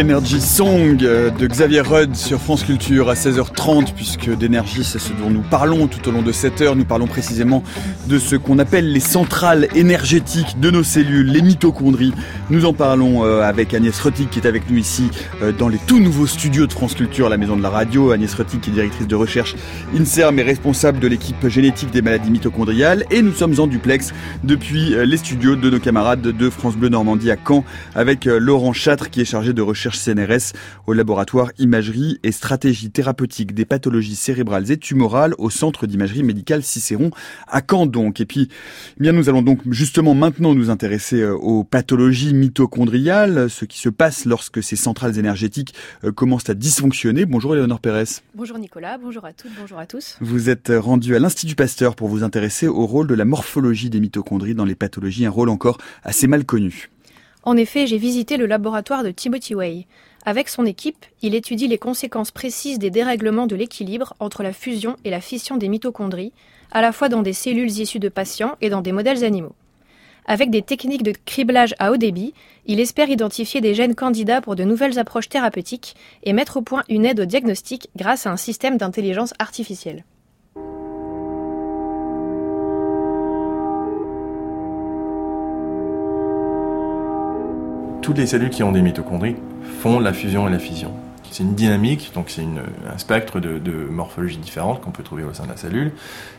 Energy Song euh, de Xavier Rudd sur France Culture à 16h30 puisque d'énergie c'est ce dont nous parlons tout au long de cette heure. Nous parlons précisément de ce qu'on appelle les centrales énergétiques de nos cellules, les mitochondries. Nous en parlons euh, avec Agnès Rottig qui est avec nous ici euh, dans les tout nouveaux studios de France Culture, la maison de la radio. Agnès Rottig qui est directrice de recherche INSERM et responsable de l'équipe génétique des maladies mitochondriales. Et nous sommes en duplex depuis les studios de nos camarades de France Bleu Normandie à Caen avec Laurent Châtre qui est chargé de recherche recherche CNRS au laboratoire Imagerie et Stratégie Thérapeutique des pathologies cérébrales et tumorales au Centre d'imagerie médicale Cicéron à Caen donc. Et puis, eh bien nous allons donc justement maintenant nous intéresser euh, aux pathologies mitochondriales, ce qui se passe lorsque ces centrales énergétiques euh, commencent à dysfonctionner. Bonjour Léonore Pérez.
Bonjour Nicolas, bonjour à toutes, bonjour à tous.
Vous êtes rendu à l'Institut Pasteur pour vous intéresser au rôle de la morphologie des mitochondries dans les pathologies, un rôle encore assez mal connu.
En effet, j'ai visité le laboratoire de Timothy Way. Avec son équipe, il étudie les conséquences précises des dérèglements de l'équilibre entre la fusion et la fission des mitochondries, à la fois dans des cellules issues de patients et dans des modèles animaux. Avec des techniques de criblage à haut débit, il espère identifier des gènes candidats pour de nouvelles approches thérapeutiques et mettre au point une aide au diagnostic grâce à un système d'intelligence artificielle.
Toutes les cellules qui ont des mitochondries font la fusion et la fission. C'est une dynamique, donc c'est un spectre de, morphologie différente qu'on peut trouver au sein de la cellule,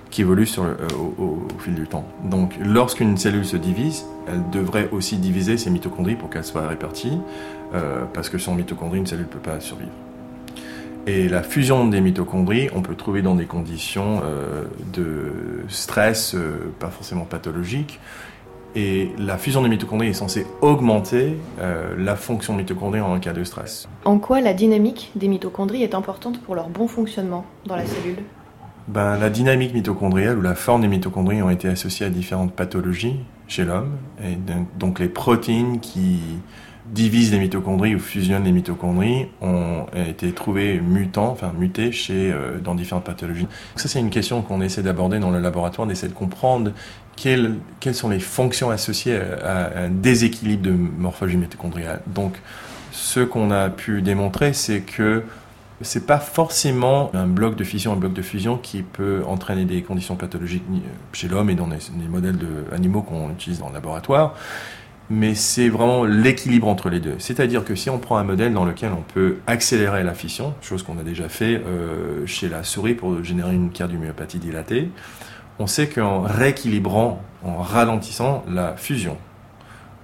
qui évolue euh, au, fil du temps. Donc lorsqu'une cellule se divise, elle devrait aussi diviser ses mitochondries pour qu'elles soient réparties, euh, parce que sans mitochondries, une cellule ne peut pas survivre. Et la fusion des mitochondries, on peut trouver dans des conditions euh, de stress, pas forcément pathologiques, et la fusion des mitochondries est censée augmenter euh, la fonction mitochondrienne en cas de stress.
En quoi la dynamique des mitochondries est importante pour leur bon fonctionnement dans la cellule?
Ben, La dynamique mitochondriale ou la forme des mitochondries ont été associées à différentes pathologies chez l'homme. Et donc les protéines qui divisent les mitochondries ou fusionnent les mitochondries ont été trouvées mutants, enfin mutées chez, euh, dans différentes pathologies. Ça, c'est une question qu'on essaie d'aborder dans le laboratoire, d'essayer de comprendre quelles, sont les fonctions associées à, un déséquilibre de morphologie mitochondriale. Donc, ce qu'on a pu démontrer, c'est que c'est pas forcément un bloc de fission, un bloc de fusion qui peut entraîner des conditions pathologiques chez l'homme et dans les, les modèles de animaux qu'on utilise dans le laboratoire mais c'est vraiment l'équilibre entre les deux. C'est-à-dire que si on prend un modèle dans lequel on peut accélérer la fission, chose qu'on a déjà fait euh, chez la souris pour générer une cardiomyopathie dilatée, on sait qu'en rééquilibrant, en ralentissant la fusion,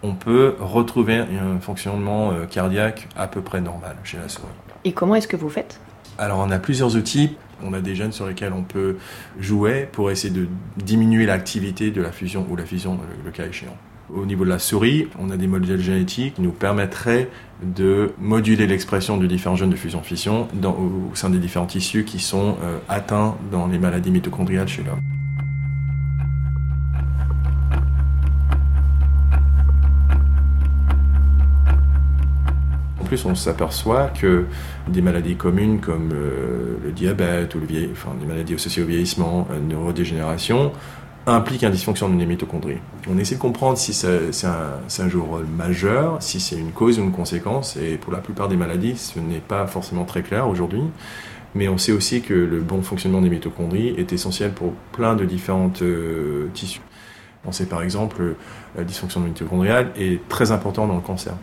on peut retrouver un fonctionnement euh, cardiaque à peu près normal chez la souris.
Et comment est-ce que vous faites?
Alors on a plusieurs outils. On a des gènes sur lesquels on peut jouer pour essayer de diminuer l'activité de la fusion ou la fission, le cas échéant. Au niveau de la souris, on a des modèles génétiques qui nous permettraient de moduler l'expression de différents gènes de fusion-fission au sein des différents tissus qui sont euh, atteints dans les maladies mitochondriales chez l'homme. Plus, on s'aperçoit que des maladies communes comme euh, le diabète ou le enfin, des maladies associées au vieillissement, la euh, neurodégénération, implique un dysfonctionnement des mitochondries. On essaie de comprendre si c'est un, un, rôle majeur, si c'est une cause ou une conséquence, et pour la plupart des maladies, ce n'est pas forcément très clair aujourd'hui. Mais on sait aussi que le bon fonctionnement des mitochondries est essentiel pour plein de différents euh, tissus. On sait par exemple la dysfonction mitochondriale est très important dans le cancer.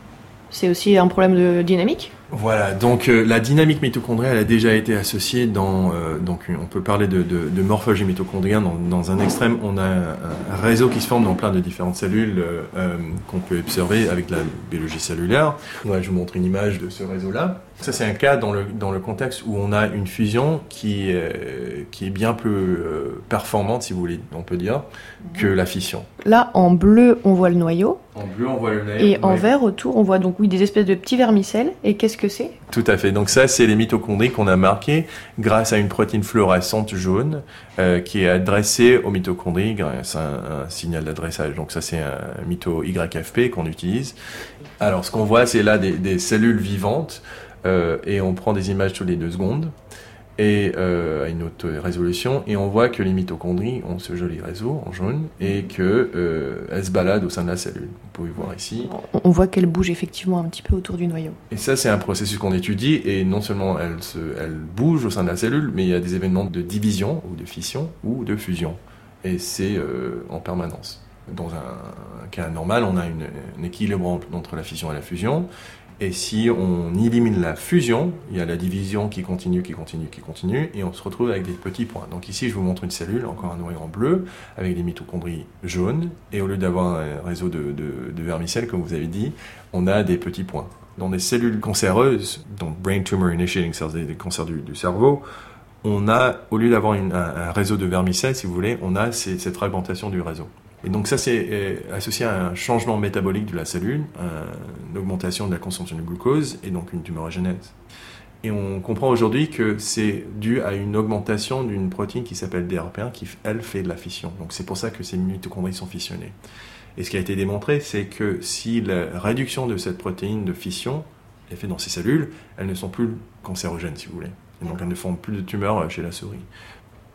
C'est aussi un problème de dynamique
voilà, donc euh, la dynamique mitochondriale a déjà été associée dans, euh, donc on peut parler de, de, de morphologie mitochondrienne. Dans, dans, un extrême, on a un réseau qui se forme dans plein de différentes cellules euh, qu'on peut observer avec la biologie cellulaire. je vous montre une image de ce réseau-là. Ça, c'est un cas dans le, dans le contexte où on a une fusion qui, qui est bien plus performante, si vous voulez, on peut dire, que la fission.
Là, en bleu, on voit le noyau.
En bleu, on voit le noyau.
Et en vert, autour, on voit donc oui des espèces de petits vermicelles. Et qu'est-ce que c'est
Tout à fait. Donc ça, c'est les mitochondries qu'on a marquées grâce à une protéine fluorescente jaune euh, qui est adressée aux mitochondries grâce à un, signal d'adressage. Donc ça, c'est un mito YFP qu'on utilise. Alors, ce qu'on voit, c'est là des, cellules vivantes euh, et on prend des images tous les deux secondes. Et euh, à une haute résolution et on voit que les mitochondries ont ce joli réseau en jaune et que euh, elles se baladent au sein de la cellule. Vous pouvez voir ici.
On voit qu'elles bougent effectivement un petit peu autour du noyau.
Et ça c'est un processus qu'on étudie et non seulement elles, se, elles bougent au sein de la cellule, mais il y a des événements de division ou de fission ou de fusion et c'est euh, en permanence. Dans un, cas normal, on a un équilibre entre la fission et la fusion. Et si on élimine la fusion, il y a la division qui continue, qui continue, qui continue, et on se retrouve avec des petits points. Donc ici, je vous montre une cellule, encore un noyau en bleu, avec des mitochondries jaunes, et au lieu d'avoir un réseau de, vermicelles, comme vous avez dit, on a des petits points. Dans des cellules cancéreuses, donc brain tumor initiating cells, des cancers du, cerveau, on a, au lieu d'avoir un, réseau de vermicelles, si vous voulez, on a cette fragmentation du réseau. Et donc ça, c'est euh, associé à un changement métabolique de la cellule, une augmentation de la consommation de glucose et donc une tumorigénèse. Et on comprend aujourd'hui que c'est dû à une augmentation d'une protéine qui s'appelle DRP1 qui, elle, fait de la fission. Donc c'est pour ça que ces mitochondries sont fissionnées. Et ce qui a été démontré, c'est que si la réduction de cette protéine de fission est faite dans ces cellules, elles ne sont plus cancérogènes, si vous voulez. Et donc elles ne font plus de tumeurs chez la souris.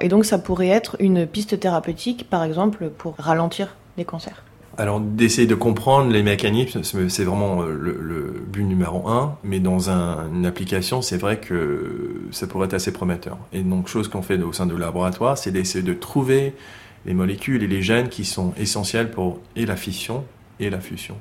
Et donc ça pourrait être une piste thérapeutique, par exemple, pour ralentir les cancers.
Alors d'essayer de comprendre les mécanismes, c'est vraiment euh, le, but numéro un, mais dans un, une application, c'est vrai que ça pourrait être assez prometteur. Et donc chose qu'on fait au sein du laboratoire, c'est d'essayer de trouver les molécules et les gènes qui sont essentiels pour et la fission et la fusion.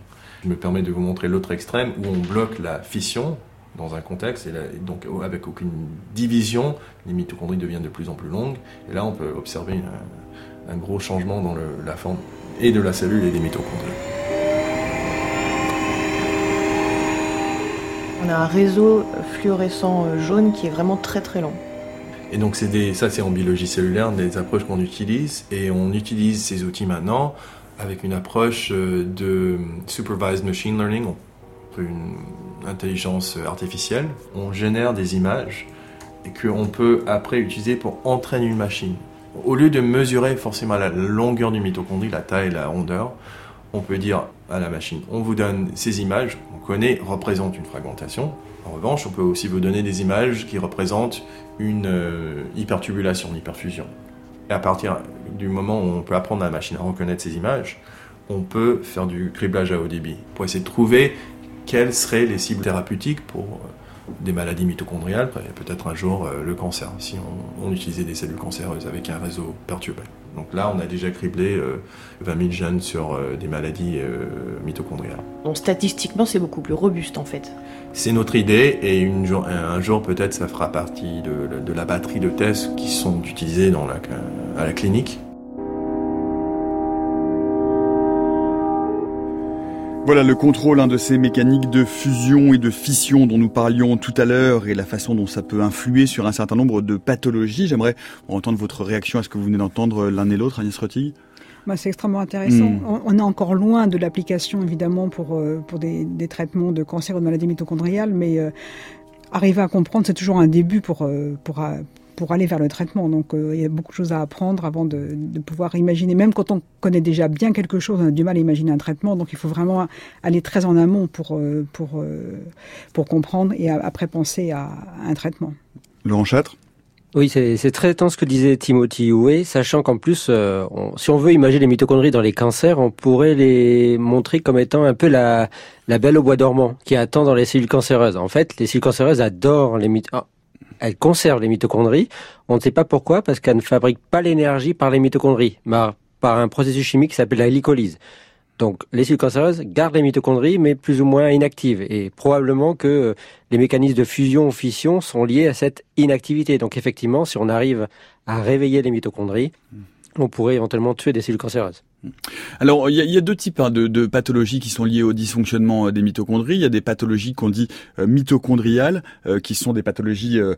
Je me permets de vous montrer l'autre extrême où on bloque la fission, dans un contexte, et, là, et, donc avec aucune division, les mitochondries deviennent de plus en plus longues, et là on peut observer un, un gros changement dans le, la forme et de la cellule et des mitochondries.
On a un réseau fluorescent jaune qui est vraiment très très long.
Et donc c'est des, ça c'est en biologie cellulaire, des approches qu'on utilise, et on utilise ces outils maintenant avec une approche de supervised machine learning, une intelligence artificielle, on génère des images et qu'on peut après utiliser pour entraîner une machine. Au lieu de mesurer forcément la longueur du mitochondrie, la taille, la rondeur, on peut dire à la machine, on vous donne ces images, on connaît, représentent une fragmentation. En revanche, on peut aussi vous donner des images qui représentent une euh, hypertubulation, une hyperfusion. Et à partir du moment où on peut apprendre à la machine à reconnaître ces images, on peut faire du criblage à haut débit pour essayer de trouver quelles seraient les cibles thérapeutiques pour des maladies mitochondriales, peut-être un jour euh, le cancer, si on, on, utilisait des cellules cancéreuses avec un réseau perturbé. Donc là, on a déjà criblé euh, 20 000 jeunes sur euh, des maladies euh, mitochondriales.
Donc statistiquement, c'est beaucoup plus robuste en fait.
C'est notre idée et une jour, un jour peut-être ça fera partie de, de, la batterie de tests qui sont utilisés dans la, à la clinique.
Voilà le contrôle hein, de ces mécaniques de fusion et de fission dont nous parlions tout à l'heure et la façon dont ça peut influer sur un certain nombre de pathologies. J'aimerais entendre votre réaction à ce que vous venez d'entendre l'un et l'autre, Agnès Rotti.
Bah, c'est extrêmement intéressant. Mmh. On, on, est encore loin de l'application, évidemment, pour, euh, pour des, des, traitements de cancer ou de maladies mitochondriales, mais euh, arriver à comprendre, c'est toujours un début pour, euh, pour, pour aller vers le traitement. Donc euh, il y a beaucoup de choses à apprendre avant de, de, pouvoir imaginer. Même quand on connaît déjà bien quelque chose, on a du mal à imaginer un traitement. Donc il faut vraiment aller très en amont pour, euh, pour, euh, pour comprendre et après penser à, à un traitement.
Laurent Châtre?
Oui, c'est très temps ce que disait Timothy Houé, sachant qu'en plus, euh, on, si on veut imaginer les mitochondries dans les cancers, on pourrait les montrer comme étant un peu la, la belle au bois dormant qui attend dans les cellules cancéreuses. En fait, les cellules cancéreuses adorent les mitochondries. Oh elle conserve les mitochondries. On ne sait pas pourquoi, parce qu'elle ne fabrique pas l'énergie par les mitochondries, mais par un processus chimique qui s'appelle la glycolyse. Donc, les cellules cancéreuses gardent les mitochondries, mais plus ou moins inactives. Et probablement que les mécanismes de fusion ou fission sont liés à cette inactivité. Donc, effectivement, si on arrive à réveiller les mitochondries, on pourrait éventuellement tuer des cellules cancéreuses.
Alors, il y, a deux types hein, de, pathologies qui sont liées au dysfonctionnement euh, des mitochondries. Il y a des pathologies qu'on dit euh, mitochondriales, euh, qui sont des pathologies, euh,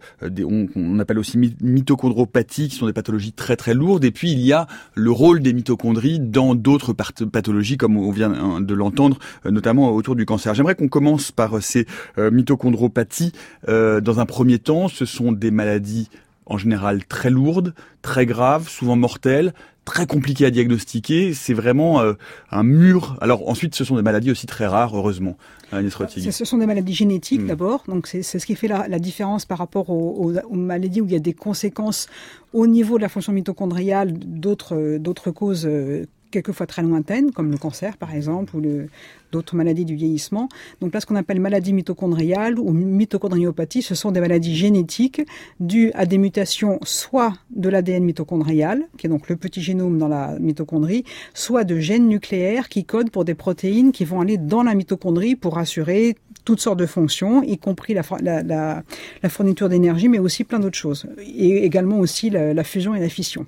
appelle aussi mitochondropathie, qui sont des pathologies très très lourdes. Et puis, il y a le rôle des mitochondries dans d'autres pathologies, comme on vient de l'entendre, notamment autour du cancer. J'aimerais qu'on commence par ces mitochondropathies. dans un premier temps, ce sont des maladies en général très lourdes, très graves, souvent mortelles, très compliqué à diagnostiquer. C'est vraiment euh, un mur. Alors ensuite, ce sont des maladies aussi très rares, heureusement.
Ce sont des maladies génétiques hmm. d'abord, donc c'est ce qui fait la, la différence par rapport aux, aux, maladies où il y a des conséquences au niveau de la fonction mitochondriale d'autres d'autres causes euh, quelquefois très lointaines, comme le cancer par exemple, ou d'autres maladies du vieillissement. Donc là, ce qu'on appelle maladie mitochondriale ou mitochondriopathie, ce sont des maladies génétiques dues à des mutations soit de l'ADN mitochondrial, qui est donc le petit génome dans la mitochondrie, soit de gènes nucléaires qui codent pour des protéines qui vont aller dans la mitochondrie pour assurer toutes sortes de fonctions, y compris la, la, fourniture d'énergie, mais aussi plein d'autres choses, et également aussi la fusion et la fission.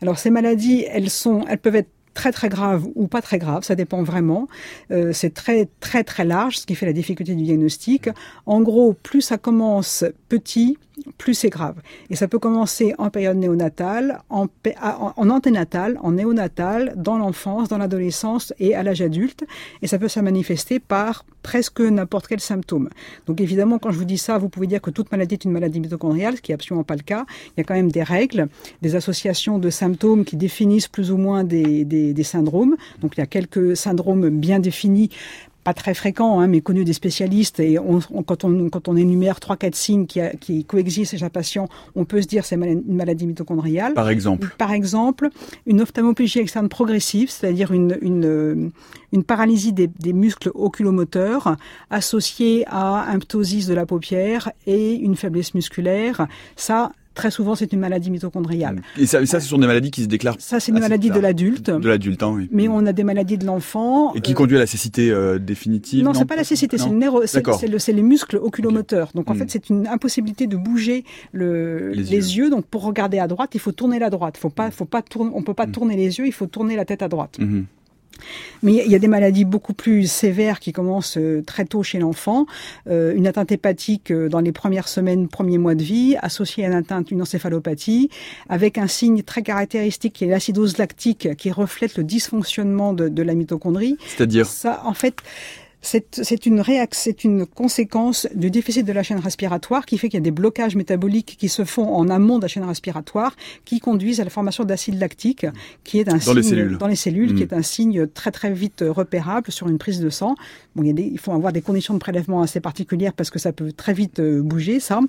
Alors ces maladies, elles sont, elles peuvent être très très grave ou pas très grave, ça dépend vraiment. Euh, c'est très très très large, ce qui fait la difficulté du diagnostic. En gros, plus ça commence petit, plus c'est grave. Et ça peut commencer en période néonatale, en, en anténatale, en néonatale, dans l'enfance, dans l'adolescence et à l'âge adulte. Et ça peut se manifester par presque n'importe quel symptôme. Donc évidemment, quand je vous dis ça, vous pouvez dire que toute maladie est une maladie mitochondriale, ce qui est absolument pas le cas. Il y a quand même des règles, des associations de symptômes qui définissent plus ou moins des syndromes. Donc il y a quelques syndromes bien définis pas très fréquent, hein, mais connu des spécialistes. Et on, quand, on, quand on énumère trois, quatre signes qui, qui coexistent chez un patient, on peut se dire c'est une maladie mitochondriale.
Par exemple
Par exemple, une ophtalmoplégie externe progressive, c'est-à-dire une, une, une paralysie des, des, muscles oculomoteurs associée à un ptosis de la paupière et une faiblesse musculaire. Ça, Très souvent, c'est une maladie mitochondriale.
Et ça, ça, ce sont des maladies qui se déclarent.
Ça, c'est une maladie de l'adulte.
De l'adulte, hein, oui.
Mais on a des maladies de l'enfant.
Et qui conduit à la cécité euh, définitive.
Non, c'est pas la cécité, c'est le c'est les muscles oculomoteurs. Donc en hmm. fait, c'est une impossibilité de bouger le, les, yeux. Donc pour regarder à droite, il faut tourner la droite. Faut pas, faut pas tourner, on peut pas tourner les yeux, il faut tourner la tête à droite. Hmm. Mais il y a des maladies beaucoup plus sévères qui commencent euh, très tôt chez l'enfant. Euh, une atteinte hépatique euh, dans les premières semaines, premiers mois de vie, associée à une atteinte, une encéphalopathie, avec un signe très caractéristique qui est l'acidose lactique, qui reflète le dysfonctionnement de, de la mitochondrie.
C'est-à-dire?
Ça, en fait, c'est une c'est une conséquence du déficit de la chaîne respiratoire qui fait qu'il y a des blocages métaboliques qui se font en amont de la chaîne respiratoire qui conduisent à la formation d'acide lactique qui est un
dans
signe
les cellules.
dans les cellules qui hmm. est un signe très très vite repérable sur une prise de sang. Bon, il, y a des, il faut avoir des conditions de prélèvement assez particulières parce que ça peut très vite euh, bouger ça.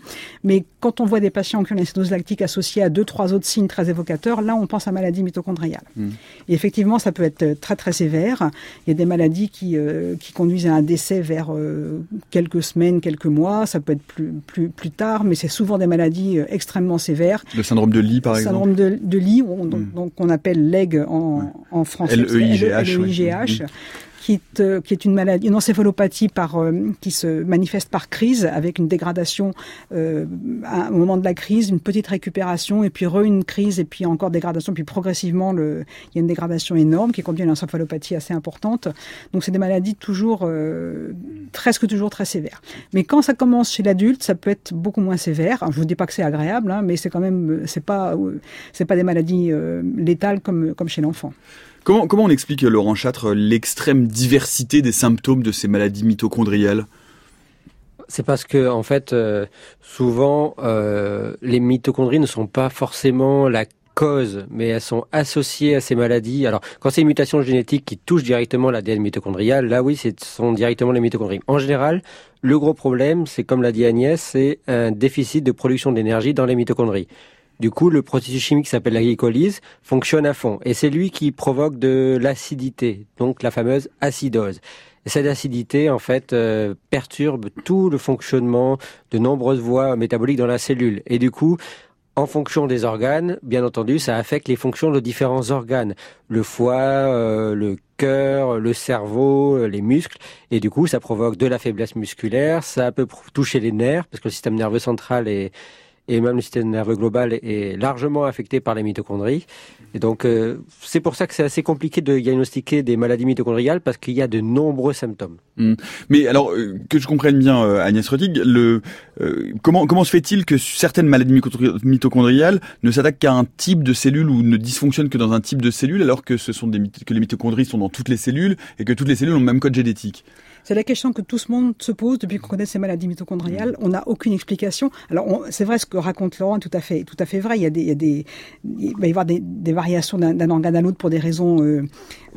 Mais quand on voit des patients qui ont une acidose lactique associée à deux trois autres signes très évocateurs, là on pense à maladie mitochondriale. Hmm. Et effectivement, ça peut être très très sévère. Il y a des maladies qui euh, qui conduisent un décès vers euh, quelques semaines, quelques mois. Ça peut être plus, plus, plus tard, mais c'est souvent des maladies euh, extrêmement sévères.
Le syndrome de Lee, par exemple.
Le syndrome de, de Lee, on, donc, hmm. on appelle LEG en, en français.
L-E-I-G-H
qui est, qui est une maladie, une encéphalopathie par, euh, qui se manifeste par crise, avec une dégradation euh, à un moment de la crise, une petite récupération, et puis re une crise, et puis encore dégradation, puis progressivement, le, il y a une dégradation énorme qui conduit à une encéphalopathie assez importante. Donc c'est des maladies toujours, euh, presque toujours très sévères. Mais quand ça commence chez l'adulte, ça peut être beaucoup moins sévère. Alors, je vous dis pas que c'est agréable, hein, mais c'est quand même, c'est pas, c'est pas des maladies euh, létales comme, comme chez l'enfant.
Comment, comment on explique, Laurent Châtre, l'extrême diversité des symptômes de ces maladies mitochondriales
c'est parce que en fait, euh, souvent, euh, les mitochondries ne sont pas forcément la cause, mais elles sont associées à ces maladies. Alors, quand c'est une mutation génétique qui touche directement l'ADN mitochondrial, là oui, ce sont directement les mitochondries. En général, le gros problème, c'est comme l'a dit Agnès, c'est un déficit de production d'énergie dans les mitochondries. Du coup, le processus chimique s'appelle la glycolyse fonctionne à fond. Et c'est lui qui provoque de l'acidité, donc la fameuse acidose. Et cette acidité, en fait, euh, perturbe tout le fonctionnement de nombreuses voies métaboliques dans la cellule. Et du coup, en fonction des organes, bien entendu, ça affecte les fonctions de différents organes. Le foie, euh, le cœur, le cerveau, euh, les muscles. Et du coup, ça provoque de la faiblesse musculaire, ça peut toucher les nerfs, parce que le système nerveux central est et même le système nerveux global est largement affecté par les mitochondries. Et donc, euh, c'est pour ça que c'est assez compliqué de diagnostiquer des maladies mitochondriales parce qu'il y a de nombreux symptômes.
Hmm. Mais alors, euh, que je comprenne bien, euh, Agnès Rotig, le, comment, se fait-il que certaines maladies mitochondriales ne s'attaquent qu'à un type de cellule ou ne dysfonctionnent que dans un type de cellule alors que les mitochondries sont dans toutes les cellules et que toutes les cellules ont le même code génétique?
C'est la question que tout ce monde se pose depuis qu'on connaît ces maladies mitochondriales. Mm. On n'a aucune explication. Alors, c'est vrai ce que raconte Laurent, tout à fait, tout à fait vrai. Il y a des, il, y a des, il va y avoir des, des variations d'un organe à l'autre pour des raisons euh,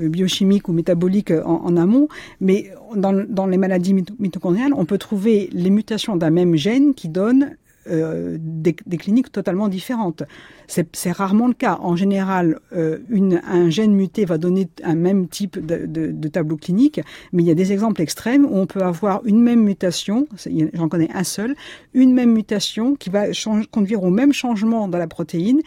euh, biochimiques ou métaboliques en, en amont, mais dans, dans, les maladies mitochondriales, on peut trouver les mutations d'un même gène qui donnent euh, des, cliniques totalement différentes. C'est rarement le cas. En général, euh, un gène muté va donner un même type de, tableau clinique, mais il y a des exemples extrêmes où on peut avoir une même mutation, j'en connais un seul, une même mutation qui va conduire au même changement dans la protéine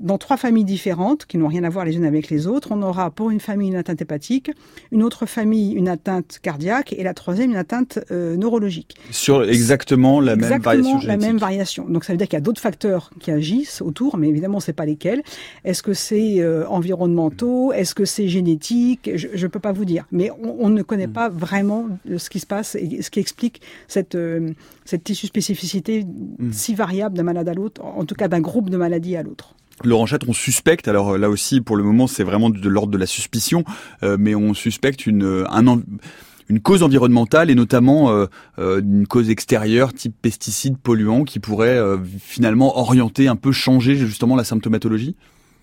dans trois familles différentes qui n'ont rien à voir les unes avec les autres. On aura pour une famille une atteinte hépatique, une autre famille une atteinte cardiaque et la troisième une atteinte euh, neurologique.
Sur exactement la même variation
la même variation. Donc ça veut dire qu'il y a d'autres facteurs qui agissent autour, mais évidemment on ne sait pas lesquels. Est-ce que c'est euh, environnementaux? Est-ce que c'est génétique? Je ne peux pas vous dire. Mais on, on ne connaît mm. pas vraiment ce qui se passe et ce qui explique cette, euh, cette tissu spécificité mm. si variable d'un malade à l'autre, en tout cas d'un groupe de maladies à l'autre.
Laurent Chat, on suspecte, alors là aussi pour le moment c'est vraiment de l'ordre de la suspicion, euh, mais on suspecte une, euh, cause environnementale et notamment euh, une cause extérieure type pesticides, polluants qui pourrait finalement orienter un peu, changer justement la symptomatologie?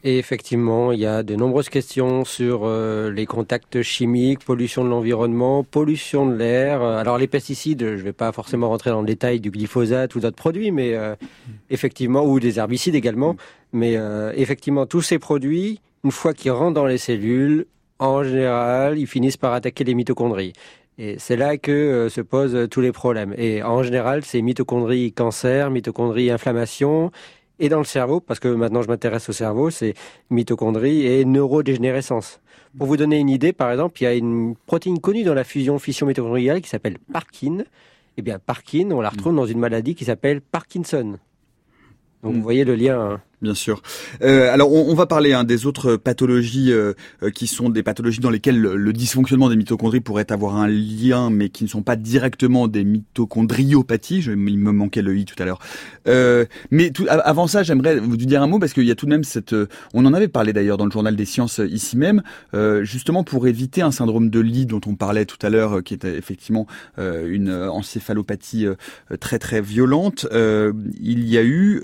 Et effectivement, il y a de nombreuses questions sur les contacts chimiques, pollution de l'environnement, pollution de l'air. Alors les pesticides, je ne vais pas forcément rentrer dans le détail du glyphosate ou d'autres produits, mais effectivement, ou des herbicides également. Mais euh, effectivement, tous ces produits, une fois qu'ils rentrent dans les cellules, en général, ils finissent par attaquer les mitochondries. Et c'est là que euh, se posent tous les problèmes. Et en général, c'est mitochondries cancer, mitochondries inflammation, et dans le cerveau, parce que maintenant je m'intéresse au cerveau, c'est mitochondries et neurodégénérescence. Pour vous donner une idée, par exemple, il y a une protéine connue dans la fusion fission mitochondriale qui s'appelle Parkin. Eh bien, Parkin, on la retrouve dans une maladie qui s'appelle Parkinson. Donc vous mm. voyez le lien.
Bien sûr. Euh, alors on, on, va parler hein, des autres pathologies euh, euh, qui sont des pathologies dans lesquelles le, dysfonctionnement des mitochondries pourrait avoir un lien, mais qui ne sont pas directement des mitochondriopathies. Je, il me manquait le i tout à l'heure. Euh, mais tout, avant ça, j'aimerais vous dire un mot parce qu'il y a tout de même cette. on en avait parlé d'ailleurs dans le journal des sciences ici même, justement pour éviter un syndrome de Lee dont on parlait tout à l'heure, qui était effectivement une encéphalopathie très très violente. il y a eu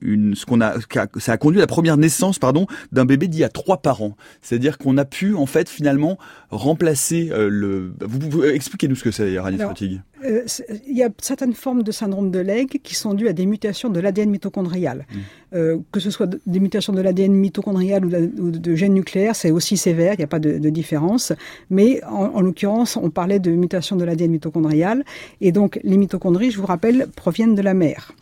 une ce qu'on a ça a conduit à la première naissance, pardon, d'un bébé d'il y a trois parents. C'est-à-dire qu'on a pu en fait finalement remplacer euh, le. Vous, expliquez-nous ce que c'est, Rani Fatigue.
Euh, il y a certaines formes de syndrome de Legg qui sont dues à des mutations de l'ADN mitochondrial. Mmh. Euh, que ce soit des mutations de l'ADN mitochondrial ou de, gènes nucléaires, c'est aussi sévère, il n'y a pas de, différence. Mais en, en l'occurrence, on parlait de mutations de l'ADN mitochondrial. Et donc, les mitochondries, je vous rappelle, proviennent de la mère.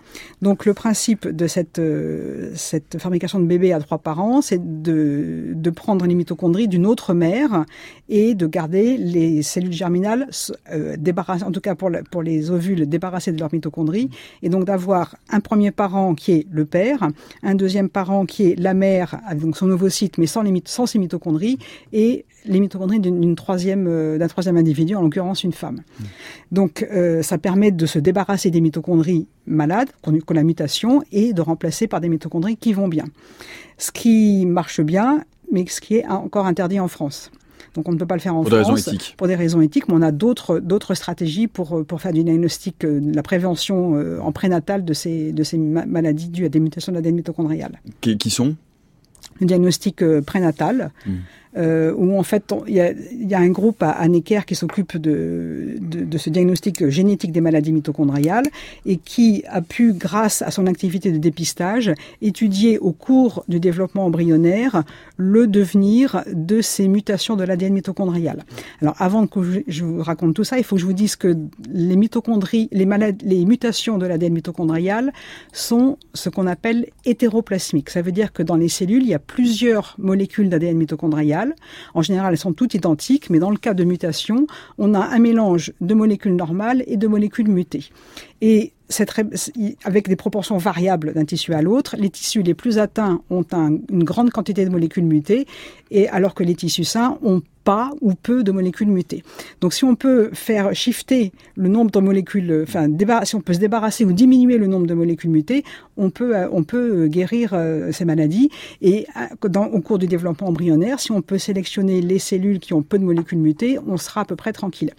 Donc le principe de cette, euh, cette fabrication de bébés à trois parents, c'est de, de prendre les mitochondries d'une autre mère et de garder les cellules germinales euh, débarrassées, en tout cas pour, pour les ovules, débarrassées de leurs mitochondries, et donc d'avoir un premier parent qui est le père, un deuxième parent qui est la mère, avec donc son ovocyte, mais sans, ses mitochondries, et les mitochondries troisième euh, d'un troisième individu, en l'occurrence une femme. Donc euh, ça permet de se débarrasser des mitochondries malades, qu'on la mutation, et de remplacer par des mitochondries qui vont bien. Ce qui marche bien, mais ce qui est encore interdit en France. Donc on ne peut pas le faire en
pour
France
des
pour des raisons éthiques, mais on a d'autres d'autres stratégies pour pour faire du diagnostic, euh, de la prévention en prénatal de ces de ces maladies dues à des mutations de l'ADN mitochondrial.
Qui, qui sont?
Le diagnostic prénatal. Mmh euh, où en fait il y a, y a, un groupe à, à Necker qui s'occupe de, de, de, ce diagnostic génétique des maladies mitochondriales et qui a pu, grâce à son activité de dépistage, étudier au cours du développement embryonnaire le devenir de ces mutations de l'ADN mitochondrial. Alors avant que je, vous raconte tout ça, il faut que je vous dise que les mitochondries, les, malades, les mutations de l'ADN mitochondrial sont ce qu'on appelle hétéroplasmiques. Ça veut dire que dans les cellules, il y a plusieurs molécules d'ADN mitochondrial en général, elles sont toutes identiques, mais dans le cas de mutation, on a un mélange de molécules normales et de molécules mutées. Et avec des proportions variables d'un tissu à l'autre. Les tissus les plus atteints ont une grande quantité de molécules mutées, et alors que les tissus sains ont pas ou peu de molécules mutées. Donc si on peut faire shifter le nombre de molécules, enfin si on peut se débarrasser ou diminuer le nombre de molécules mutées, on peut on peut guérir euh, ces maladies. Et euh, au cours du développement embryonnaire, si on peut sélectionner les cellules qui ont peu de molécules mutées, on sera à peu près tranquille.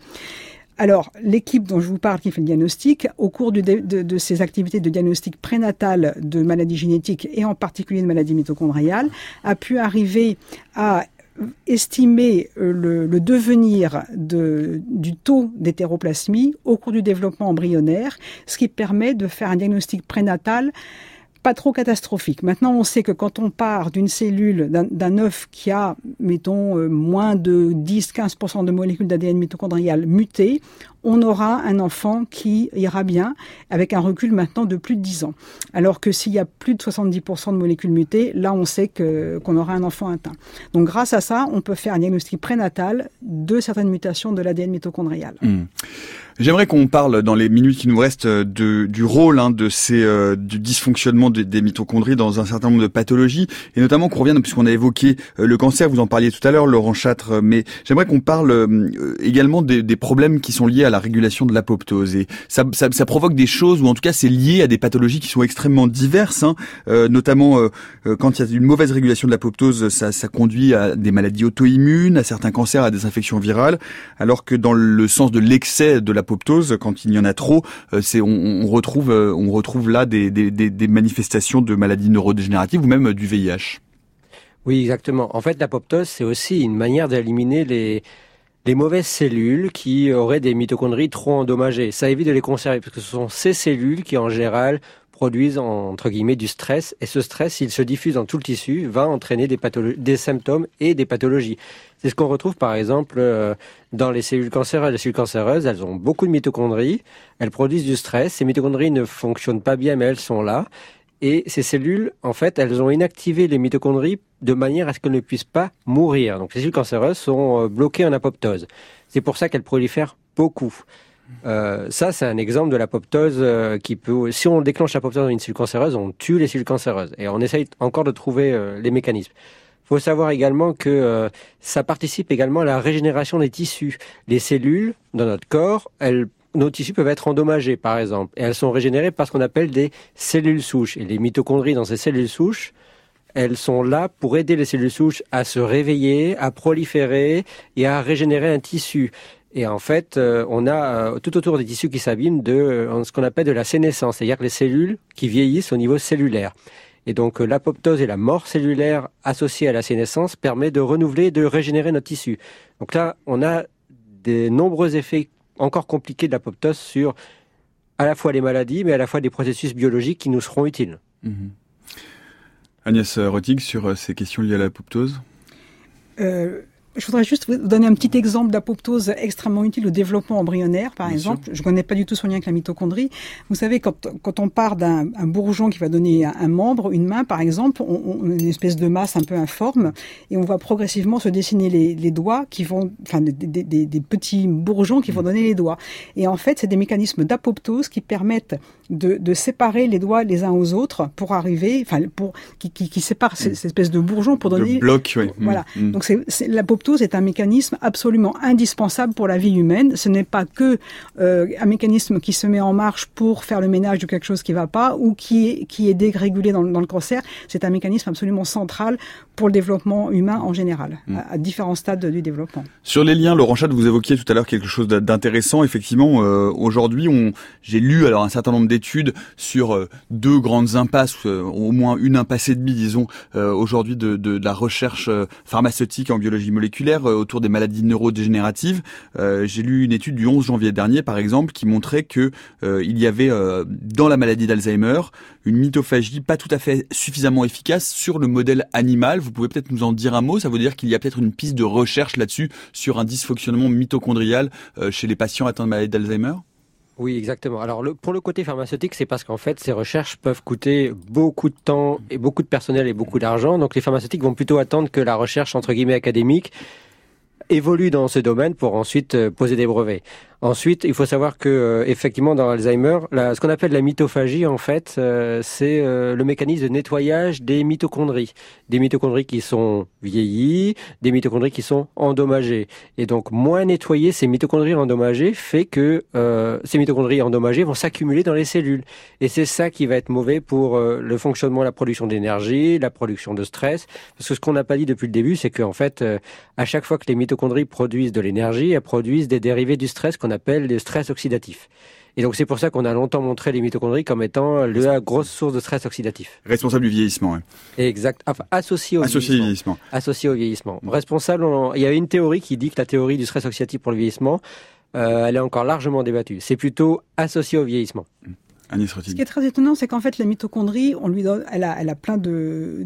Alors, l'équipe dont je vous parle qui fait le diagnostic, au cours de, de, ces activités de diagnostic prénatal de maladies génétiques et en particulier de maladies mitochondriales, a pu arriver à estimer euh, le, devenir de, du taux d'hétéroplasmie au cours du développement embryonnaire, ce qui permet de faire un diagnostic prénatal pas trop catastrophique. Maintenant, on sait que quand on part d'une cellule, d'un œuf qui a, mettons, euh, moins de 10-15% de molécules d'ADN mitochondrial mutées, on aura un enfant qui ira bien avec un recul maintenant de plus de 10 ans. Alors que s'il y a plus de 70% de molécules mutées, là on sait qu'on aura un enfant atteint. Donc grâce à ça, on peut faire un diagnostic prénatal de certaines mutations de l'ADN mitochondrial.
Hmm. J'aimerais qu'on parle dans les minutes qui nous restent du rôle hein, de ces euh, du dysfonctionnement des, mitochondries dans un certain nombre de pathologies et notamment qu'on revienne puisqu'on a évoqué euh, le cancer, vous en parliez tout à l'heure, Laurent Châtre, mais j'aimerais qu'on parle euh, également des, des, problèmes qui sont liés à la régulation de l'apoptose et ça, provoque des choses ou en tout cas c'est lié à des pathologies qui sont extrêmement diverses, hein, euh, notamment euh, euh, quand il y a une mauvaise régulation de l'apoptose, ça, ça conduit à des maladies auto-immunes, à certains cancers, à des infections virales, alors que dans le sens de l'excès de l'apoptose, quand il y en a trop, on, retrouve on retrouve là des, des manifestations de maladies neurodégénératives ou même du VIH.
Oui, exactement. En fait, l'apoptose, c'est aussi une manière d'éliminer les, les mauvaises cellules qui auraient des mitochondries trop endommagées. Ça évite de les conserver parce que ce sont ces cellules qui en général produisent entre guillemets du stress et ce stress, s'il se diffuse dans tout le tissu, va entraîner des, symptômes et des pathologies. C'est ce qu'on retrouve par exemple euh, dans les cellules cancéreuses. Les cellules cancéreuses, elles ont beaucoup de mitochondries, elles produisent du stress, ces mitochondries ne fonctionnent pas bien mais elles sont là et ces cellules, en fait, elles ont inactivé les mitochondries de manière à ce qu'elles ne puissent pas mourir. Donc, ces cellules cancéreuses sont euh, bloquées en apoptose. C'est pour ça qu'elles prolifèrent beaucoup. Euh, ça, c'est un exemple de l'apoptose euh, qui peut. Si on déclenche l'apoptose dans une cellule cancéreuse, on tue les cellules cancéreuses. Et on essaye encore de trouver les mécanismes. Il faut savoir également que ça participe également à la régénération des tissus. Les cellules dans notre corps, elles nos tissus peuvent être endommagés, par exemple, et elles sont régénérées par ce qu'on appelle des cellules souches. Et les mitochondries dans ces cellules souches, elles sont là pour aider les cellules souches à se réveiller, à proliférer et à régénérer un tissu. Et en fait, euh, on a euh, tout autour des tissus qui s'abîment de euh, ce qu'on appelle de la sénescence, c'est-à-dire les cellules qui vieillissent au niveau cellulaire. Et donc l'apoptose et la mort cellulaire associée à la sénescence permet de renouveler, de régénérer notre tissu. Donc là, on a des nombreux effets encore compliqué de l'apoptose sur à la fois les maladies, mais à la fois des processus biologiques qui nous seront utiles.
Mhm. Agnès Rotig, sur euh, ces questions liées à l'apoptose?
Euh, je voudrais juste vous donner un petit exemple d'apoptose extrêmement utile au développement embryonnaire, par exemple. Je ne connais pas du tout son lien avec la mitochondrie. Vous savez, quand, quand on part d'un bourgeon qui va donner un, membre, une main, par exemple, on, on, une espèce de masse un peu informe, et on va progressivement se dessiner les, les doigts qui vont, enfin, des, des, des, petits bourgeons qui vont mm. donner les doigts. Et en fait, c'est des mécanismes d'apoptose qui permettent de, de, séparer les doigts les uns aux autres pour arriver, enfin, pour qui, qui, qui séparent ces, mm. espèces de bourgeons pour donner.
Le bloc, oui.
Voilà. Mm. Donc c'est l'apoptose est un mécanisme absolument indispensable pour la vie humaine. Ce n'est pas que euh, un mécanisme qui se met en marche pour faire le ménage de quelque chose qui ne va pas ou qui est, qui est dérégulé dans, dans le cancer. C'est un mécanisme absolument central pour le développement humain en général, mm. à, différents stades du développement.
Sur les liens, Laurent Chad, vous évoquiez tout à l'heure quelque chose d'intéressant. Effectivement, euh, aujourd'hui, on, j'ai lu alors un certain nombre sur euh, deux grandes impasses, euh, au moins une impasse et demie, disons, aujourd'hui de, de, la recherche pharmaceutique en biologie moléculaire euh, autour des maladies neurodégénératives. Euh, j'ai lu une étude du 11 janvier dernier, par exemple, qui montrait que euh, il y avait dans la maladie d'Alzheimer une mitophagie pas tout à fait suffisamment efficace sur le modèle animal. Vous pouvez peut-être nous en dire un mot? Ça veut dire qu'il y a peut-être une piste de recherche là-dessus sur un dysfonctionnement mitochondrial chez les patients atteints de maladie d'Alzheimer?
Oui, exactement. Alors le, pour le côté pharmaceutique, c'est parce qu'en fait, ces recherches peuvent coûter beaucoup de temps et beaucoup de personnel et beaucoup d'argent. Donc les pharmaceutiques vont plutôt attendre que la recherche entre guillemets académique évolue dans ce domaine pour ensuite euh, poser des brevets. Ensuite, il faut savoir que euh, effectivement dans Alzheimer, ce qu'on appelle la mitophagie en fait, euh, c'est euh, le mécanisme de nettoyage des mitochondries, des mitochondries qui sont vieillies, des mitochondries qui sont endommagées. Et donc moins nettoyer ces mitochondries endommagées fait que ces mitochondries endommagées vont s'accumuler dans les cellules. Et c'est ça qui va être mauvais pour le fonctionnement, la production d'énergie, la production de stress. Parce que ce qu'on n'a pas dit depuis le début, c'est qu'en fait, à chaque fois que les mitochondries produisent de l'énergie, elles produisent des dérivés du stress qu'on appelle le stress oxydatif. Et donc c'est pour ça qu'on a longtemps montré les mitochondries comme étant la grosse source de stress oxydatif.
Responsable du vieillissement.
Exact. Enfin, associé au
associé
vieillissement.
vieillissement.
Associé au vieillissement. Responsable. Il y a une théorie qui dit que la théorie du stress oxydatif pour le vieillissement, euh, elle est encore largement débattue. C'est plutôt associé au vieillissement.
Ce qui est très étonnant, c'est qu'en fait, la mitochondrie, elle a, plein de,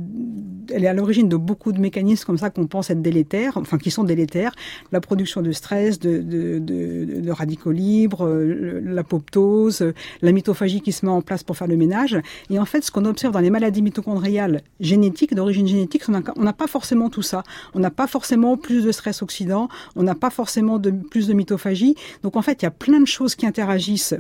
elle est à l'origine de beaucoup de mécanismes comme ça qu'on pense être délétères, enfin qui sont délétères. La production de stress, de, radicaux libres, euh, l'apoptose, la mitophagie qui se met en place pour faire le ménage. Et en fait, ce qu'on observe dans les maladies mitochondriales génétiques, d'origine génétique, on n'a pas forcément tout ça. On n'a pas forcément plus de stress oxydant, on n'a pas forcément de, plus de mitophagie. Donc en fait, il y a plein de choses qui interagissent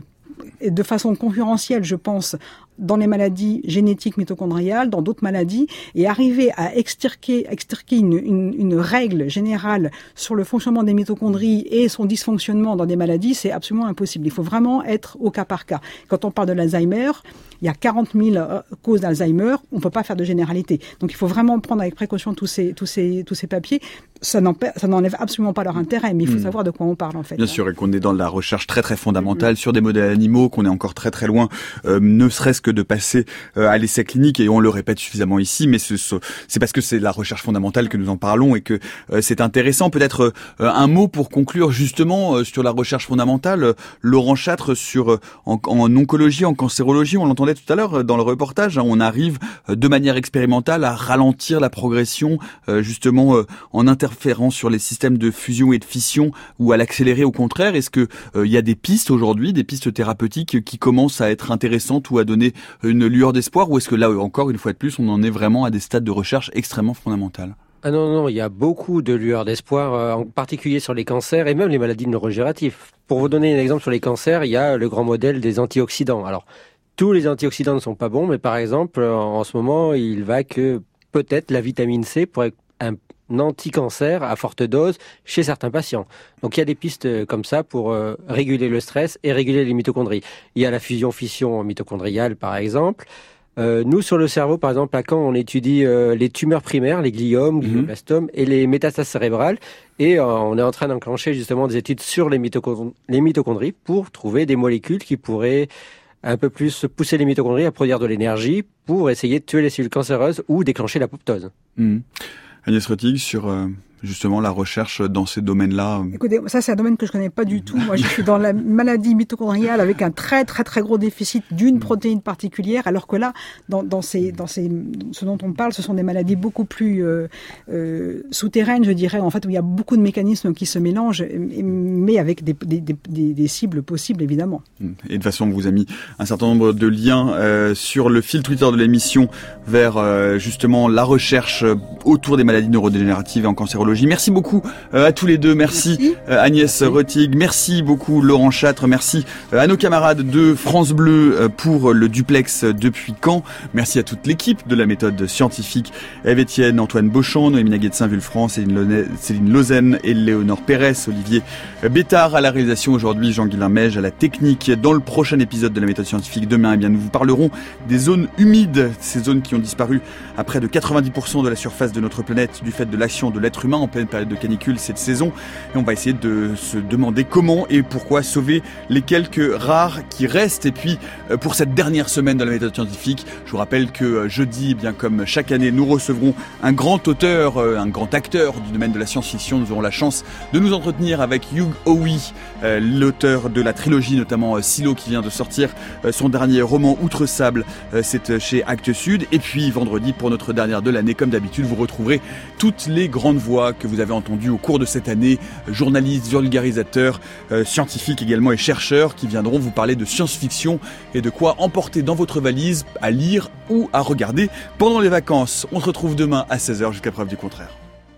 de façon concurrentielle, je pense, dans les maladies génétiques mitochondriales, dans d'autres maladies, et arriver à extirquer, extirquer une, une, une, règle générale sur le fonctionnement des mitochondries et son dysfonctionnement dans des maladies, c'est absolument impossible. Il faut vraiment être au cas par cas. Quand on parle de l'Alzheimer, il y a 40 000 euh, causes d'Alzheimer, on ne peut pas faire de généralité. Donc il faut vraiment prendre avec précaution tous ces, tous ces, tous ces papiers. Ça n'enlève absolument pas leur intérêt, mais il faut hmm. savoir de quoi on parle en fait.
Bien sûr, et qu'on est dans la recherche très très fondamentale sur des modèles animaux, qu'on est encore très très loin, euh, ne serait-ce que de passer euh, à l'essai clinique, et on le répète suffisamment ici, mais c'est parce que c'est la recherche fondamentale que nous en parlons et que c'est intéressant. Peut-être un mot pour conclure justement sur la recherche fondamentale. Laurent Châtre, sur en, en oncologie, en cancérologie, on l'entendait tout à l'heure euh, dans le reportage, hein, on arrive euh, de manière expérimentale à ralentir la progression euh, justement en interférant sur les systèmes de fusion et de fission ou à l'accélérer au contraire. Est-ce que il y a des pistes aujourd'hui, des pistes thérapeutiques qui commencent à être intéressantes ou à donner une lueur d'espoir ou est-ce que là encore une fois de plus on en est vraiment à des stades de recherche extrêmement fondamentales?
Ah non, non, il y a beaucoup de lueurs d'espoir, en particulier sur les cancers et même les maladies neurodégénératives. Pour vous donner un exemple sur les cancers, il y a le grand modèle des antioxydants. Alors, tous les antioxydants ne sont pas bons, mais par exemple, en ce moment, il va que peut-être la vitamine C pourrait anti-cancer à forte dose chez certains patients. Donc il y a des pistes euh, comme ça pour euh, réguler le stress et réguler les mitochondries. Il y a la fusion-fission mitochondriale par exemple. Euh, nous, sur le cerveau, par exemple, à Caen, on étudie les tumeurs primaires, les gliomes, mhm. glioblastomes et les métastases cérébrales. Et on est en train d'enclencher justement des études sur les, les mitochondries pour trouver des molécules qui pourraient un peu plus pousser les mitochondries à produire de l'énergie pour essayer de tuer les cellules cancéreuses ou déclencher l'apoptose.
Mmh. Agnès Rettig, sur euh, justement la recherche dans ces domaines-là
Écoutez, ça c'est un domaine que je connais pas du tout. Moi, je suis dans la maladie mitochondriale avec un très très très gros déficit d'une mm. protéine particulière, alors que là, dans, dans, ces, dans ces, ce dont on parle, ce sont des maladies beaucoup plus euh, euh, souterraines, je dirais, en fait, où il y a beaucoup de mécanismes qui se mélangent, mais avec des, des, des, des cibles possibles, évidemment.
Mm. Et de façon, on vous a mis un certain nombre de liens euh, sur le fil Twitter de l'émission vers justement la recherche autour des maladies neurodégénératives et en cancérologie Merci beaucoup euh, à tous les deux. Merci, euh, Agnès Rettig. Merci beaucoup Laurent Châtre. Merci euh, à nos camarades de France Bleu pour le duplex depuis Caen. Merci à toute l'équipe de la méthode scientifique. Eve Etienne, Antoine Beauchamp, Noémie Naguet de Saint-Vulfranc, Céline Lausanne et Léonore Pérez, Olivier Bétard à la réalisation aujourd'hui, Jean-Guilain Mège à la technique. Dans le prochain épisode de la méthode scientifique demain, eh bien, nous vous parlerons des zones humides, ces zones qui ont disparu à près de 90% de la surface de notre planète du fait de l'action de l'être humain en pleine période de canicule cette saison. Et on va essayer de se demander comment et pourquoi sauver les quelques rares qui restent. Et puis, euh, pour cette dernière semaine de la méthode scientifique, je vous rappelle que euh, jeudi, eh bien comme chaque année, nous recevrons un grand auteur, euh, un grand acteur du domaine de la science-fiction. Nous aurons la chance de nous entretenir avec Hugh Howey, l'auteur de la trilogie, notamment Silo, qui vient de sortir son dernier roman Outre Sable. C'est chez Actes Sud. Et puis, vendredi, pour notre dernière de l'année, comme d'habitude, vous retrouverez toutes les grandes voix que vous avez entendu au cours de cette année, journalistes, vulgarisateurs, euh, scientifiques également et chercheurs qui viendront vous parler de science-fiction et de quoi emporter dans votre valise à lire ou à regarder pendant les vacances. On se retrouve demain à 16h jusqu'à preuve du contraire.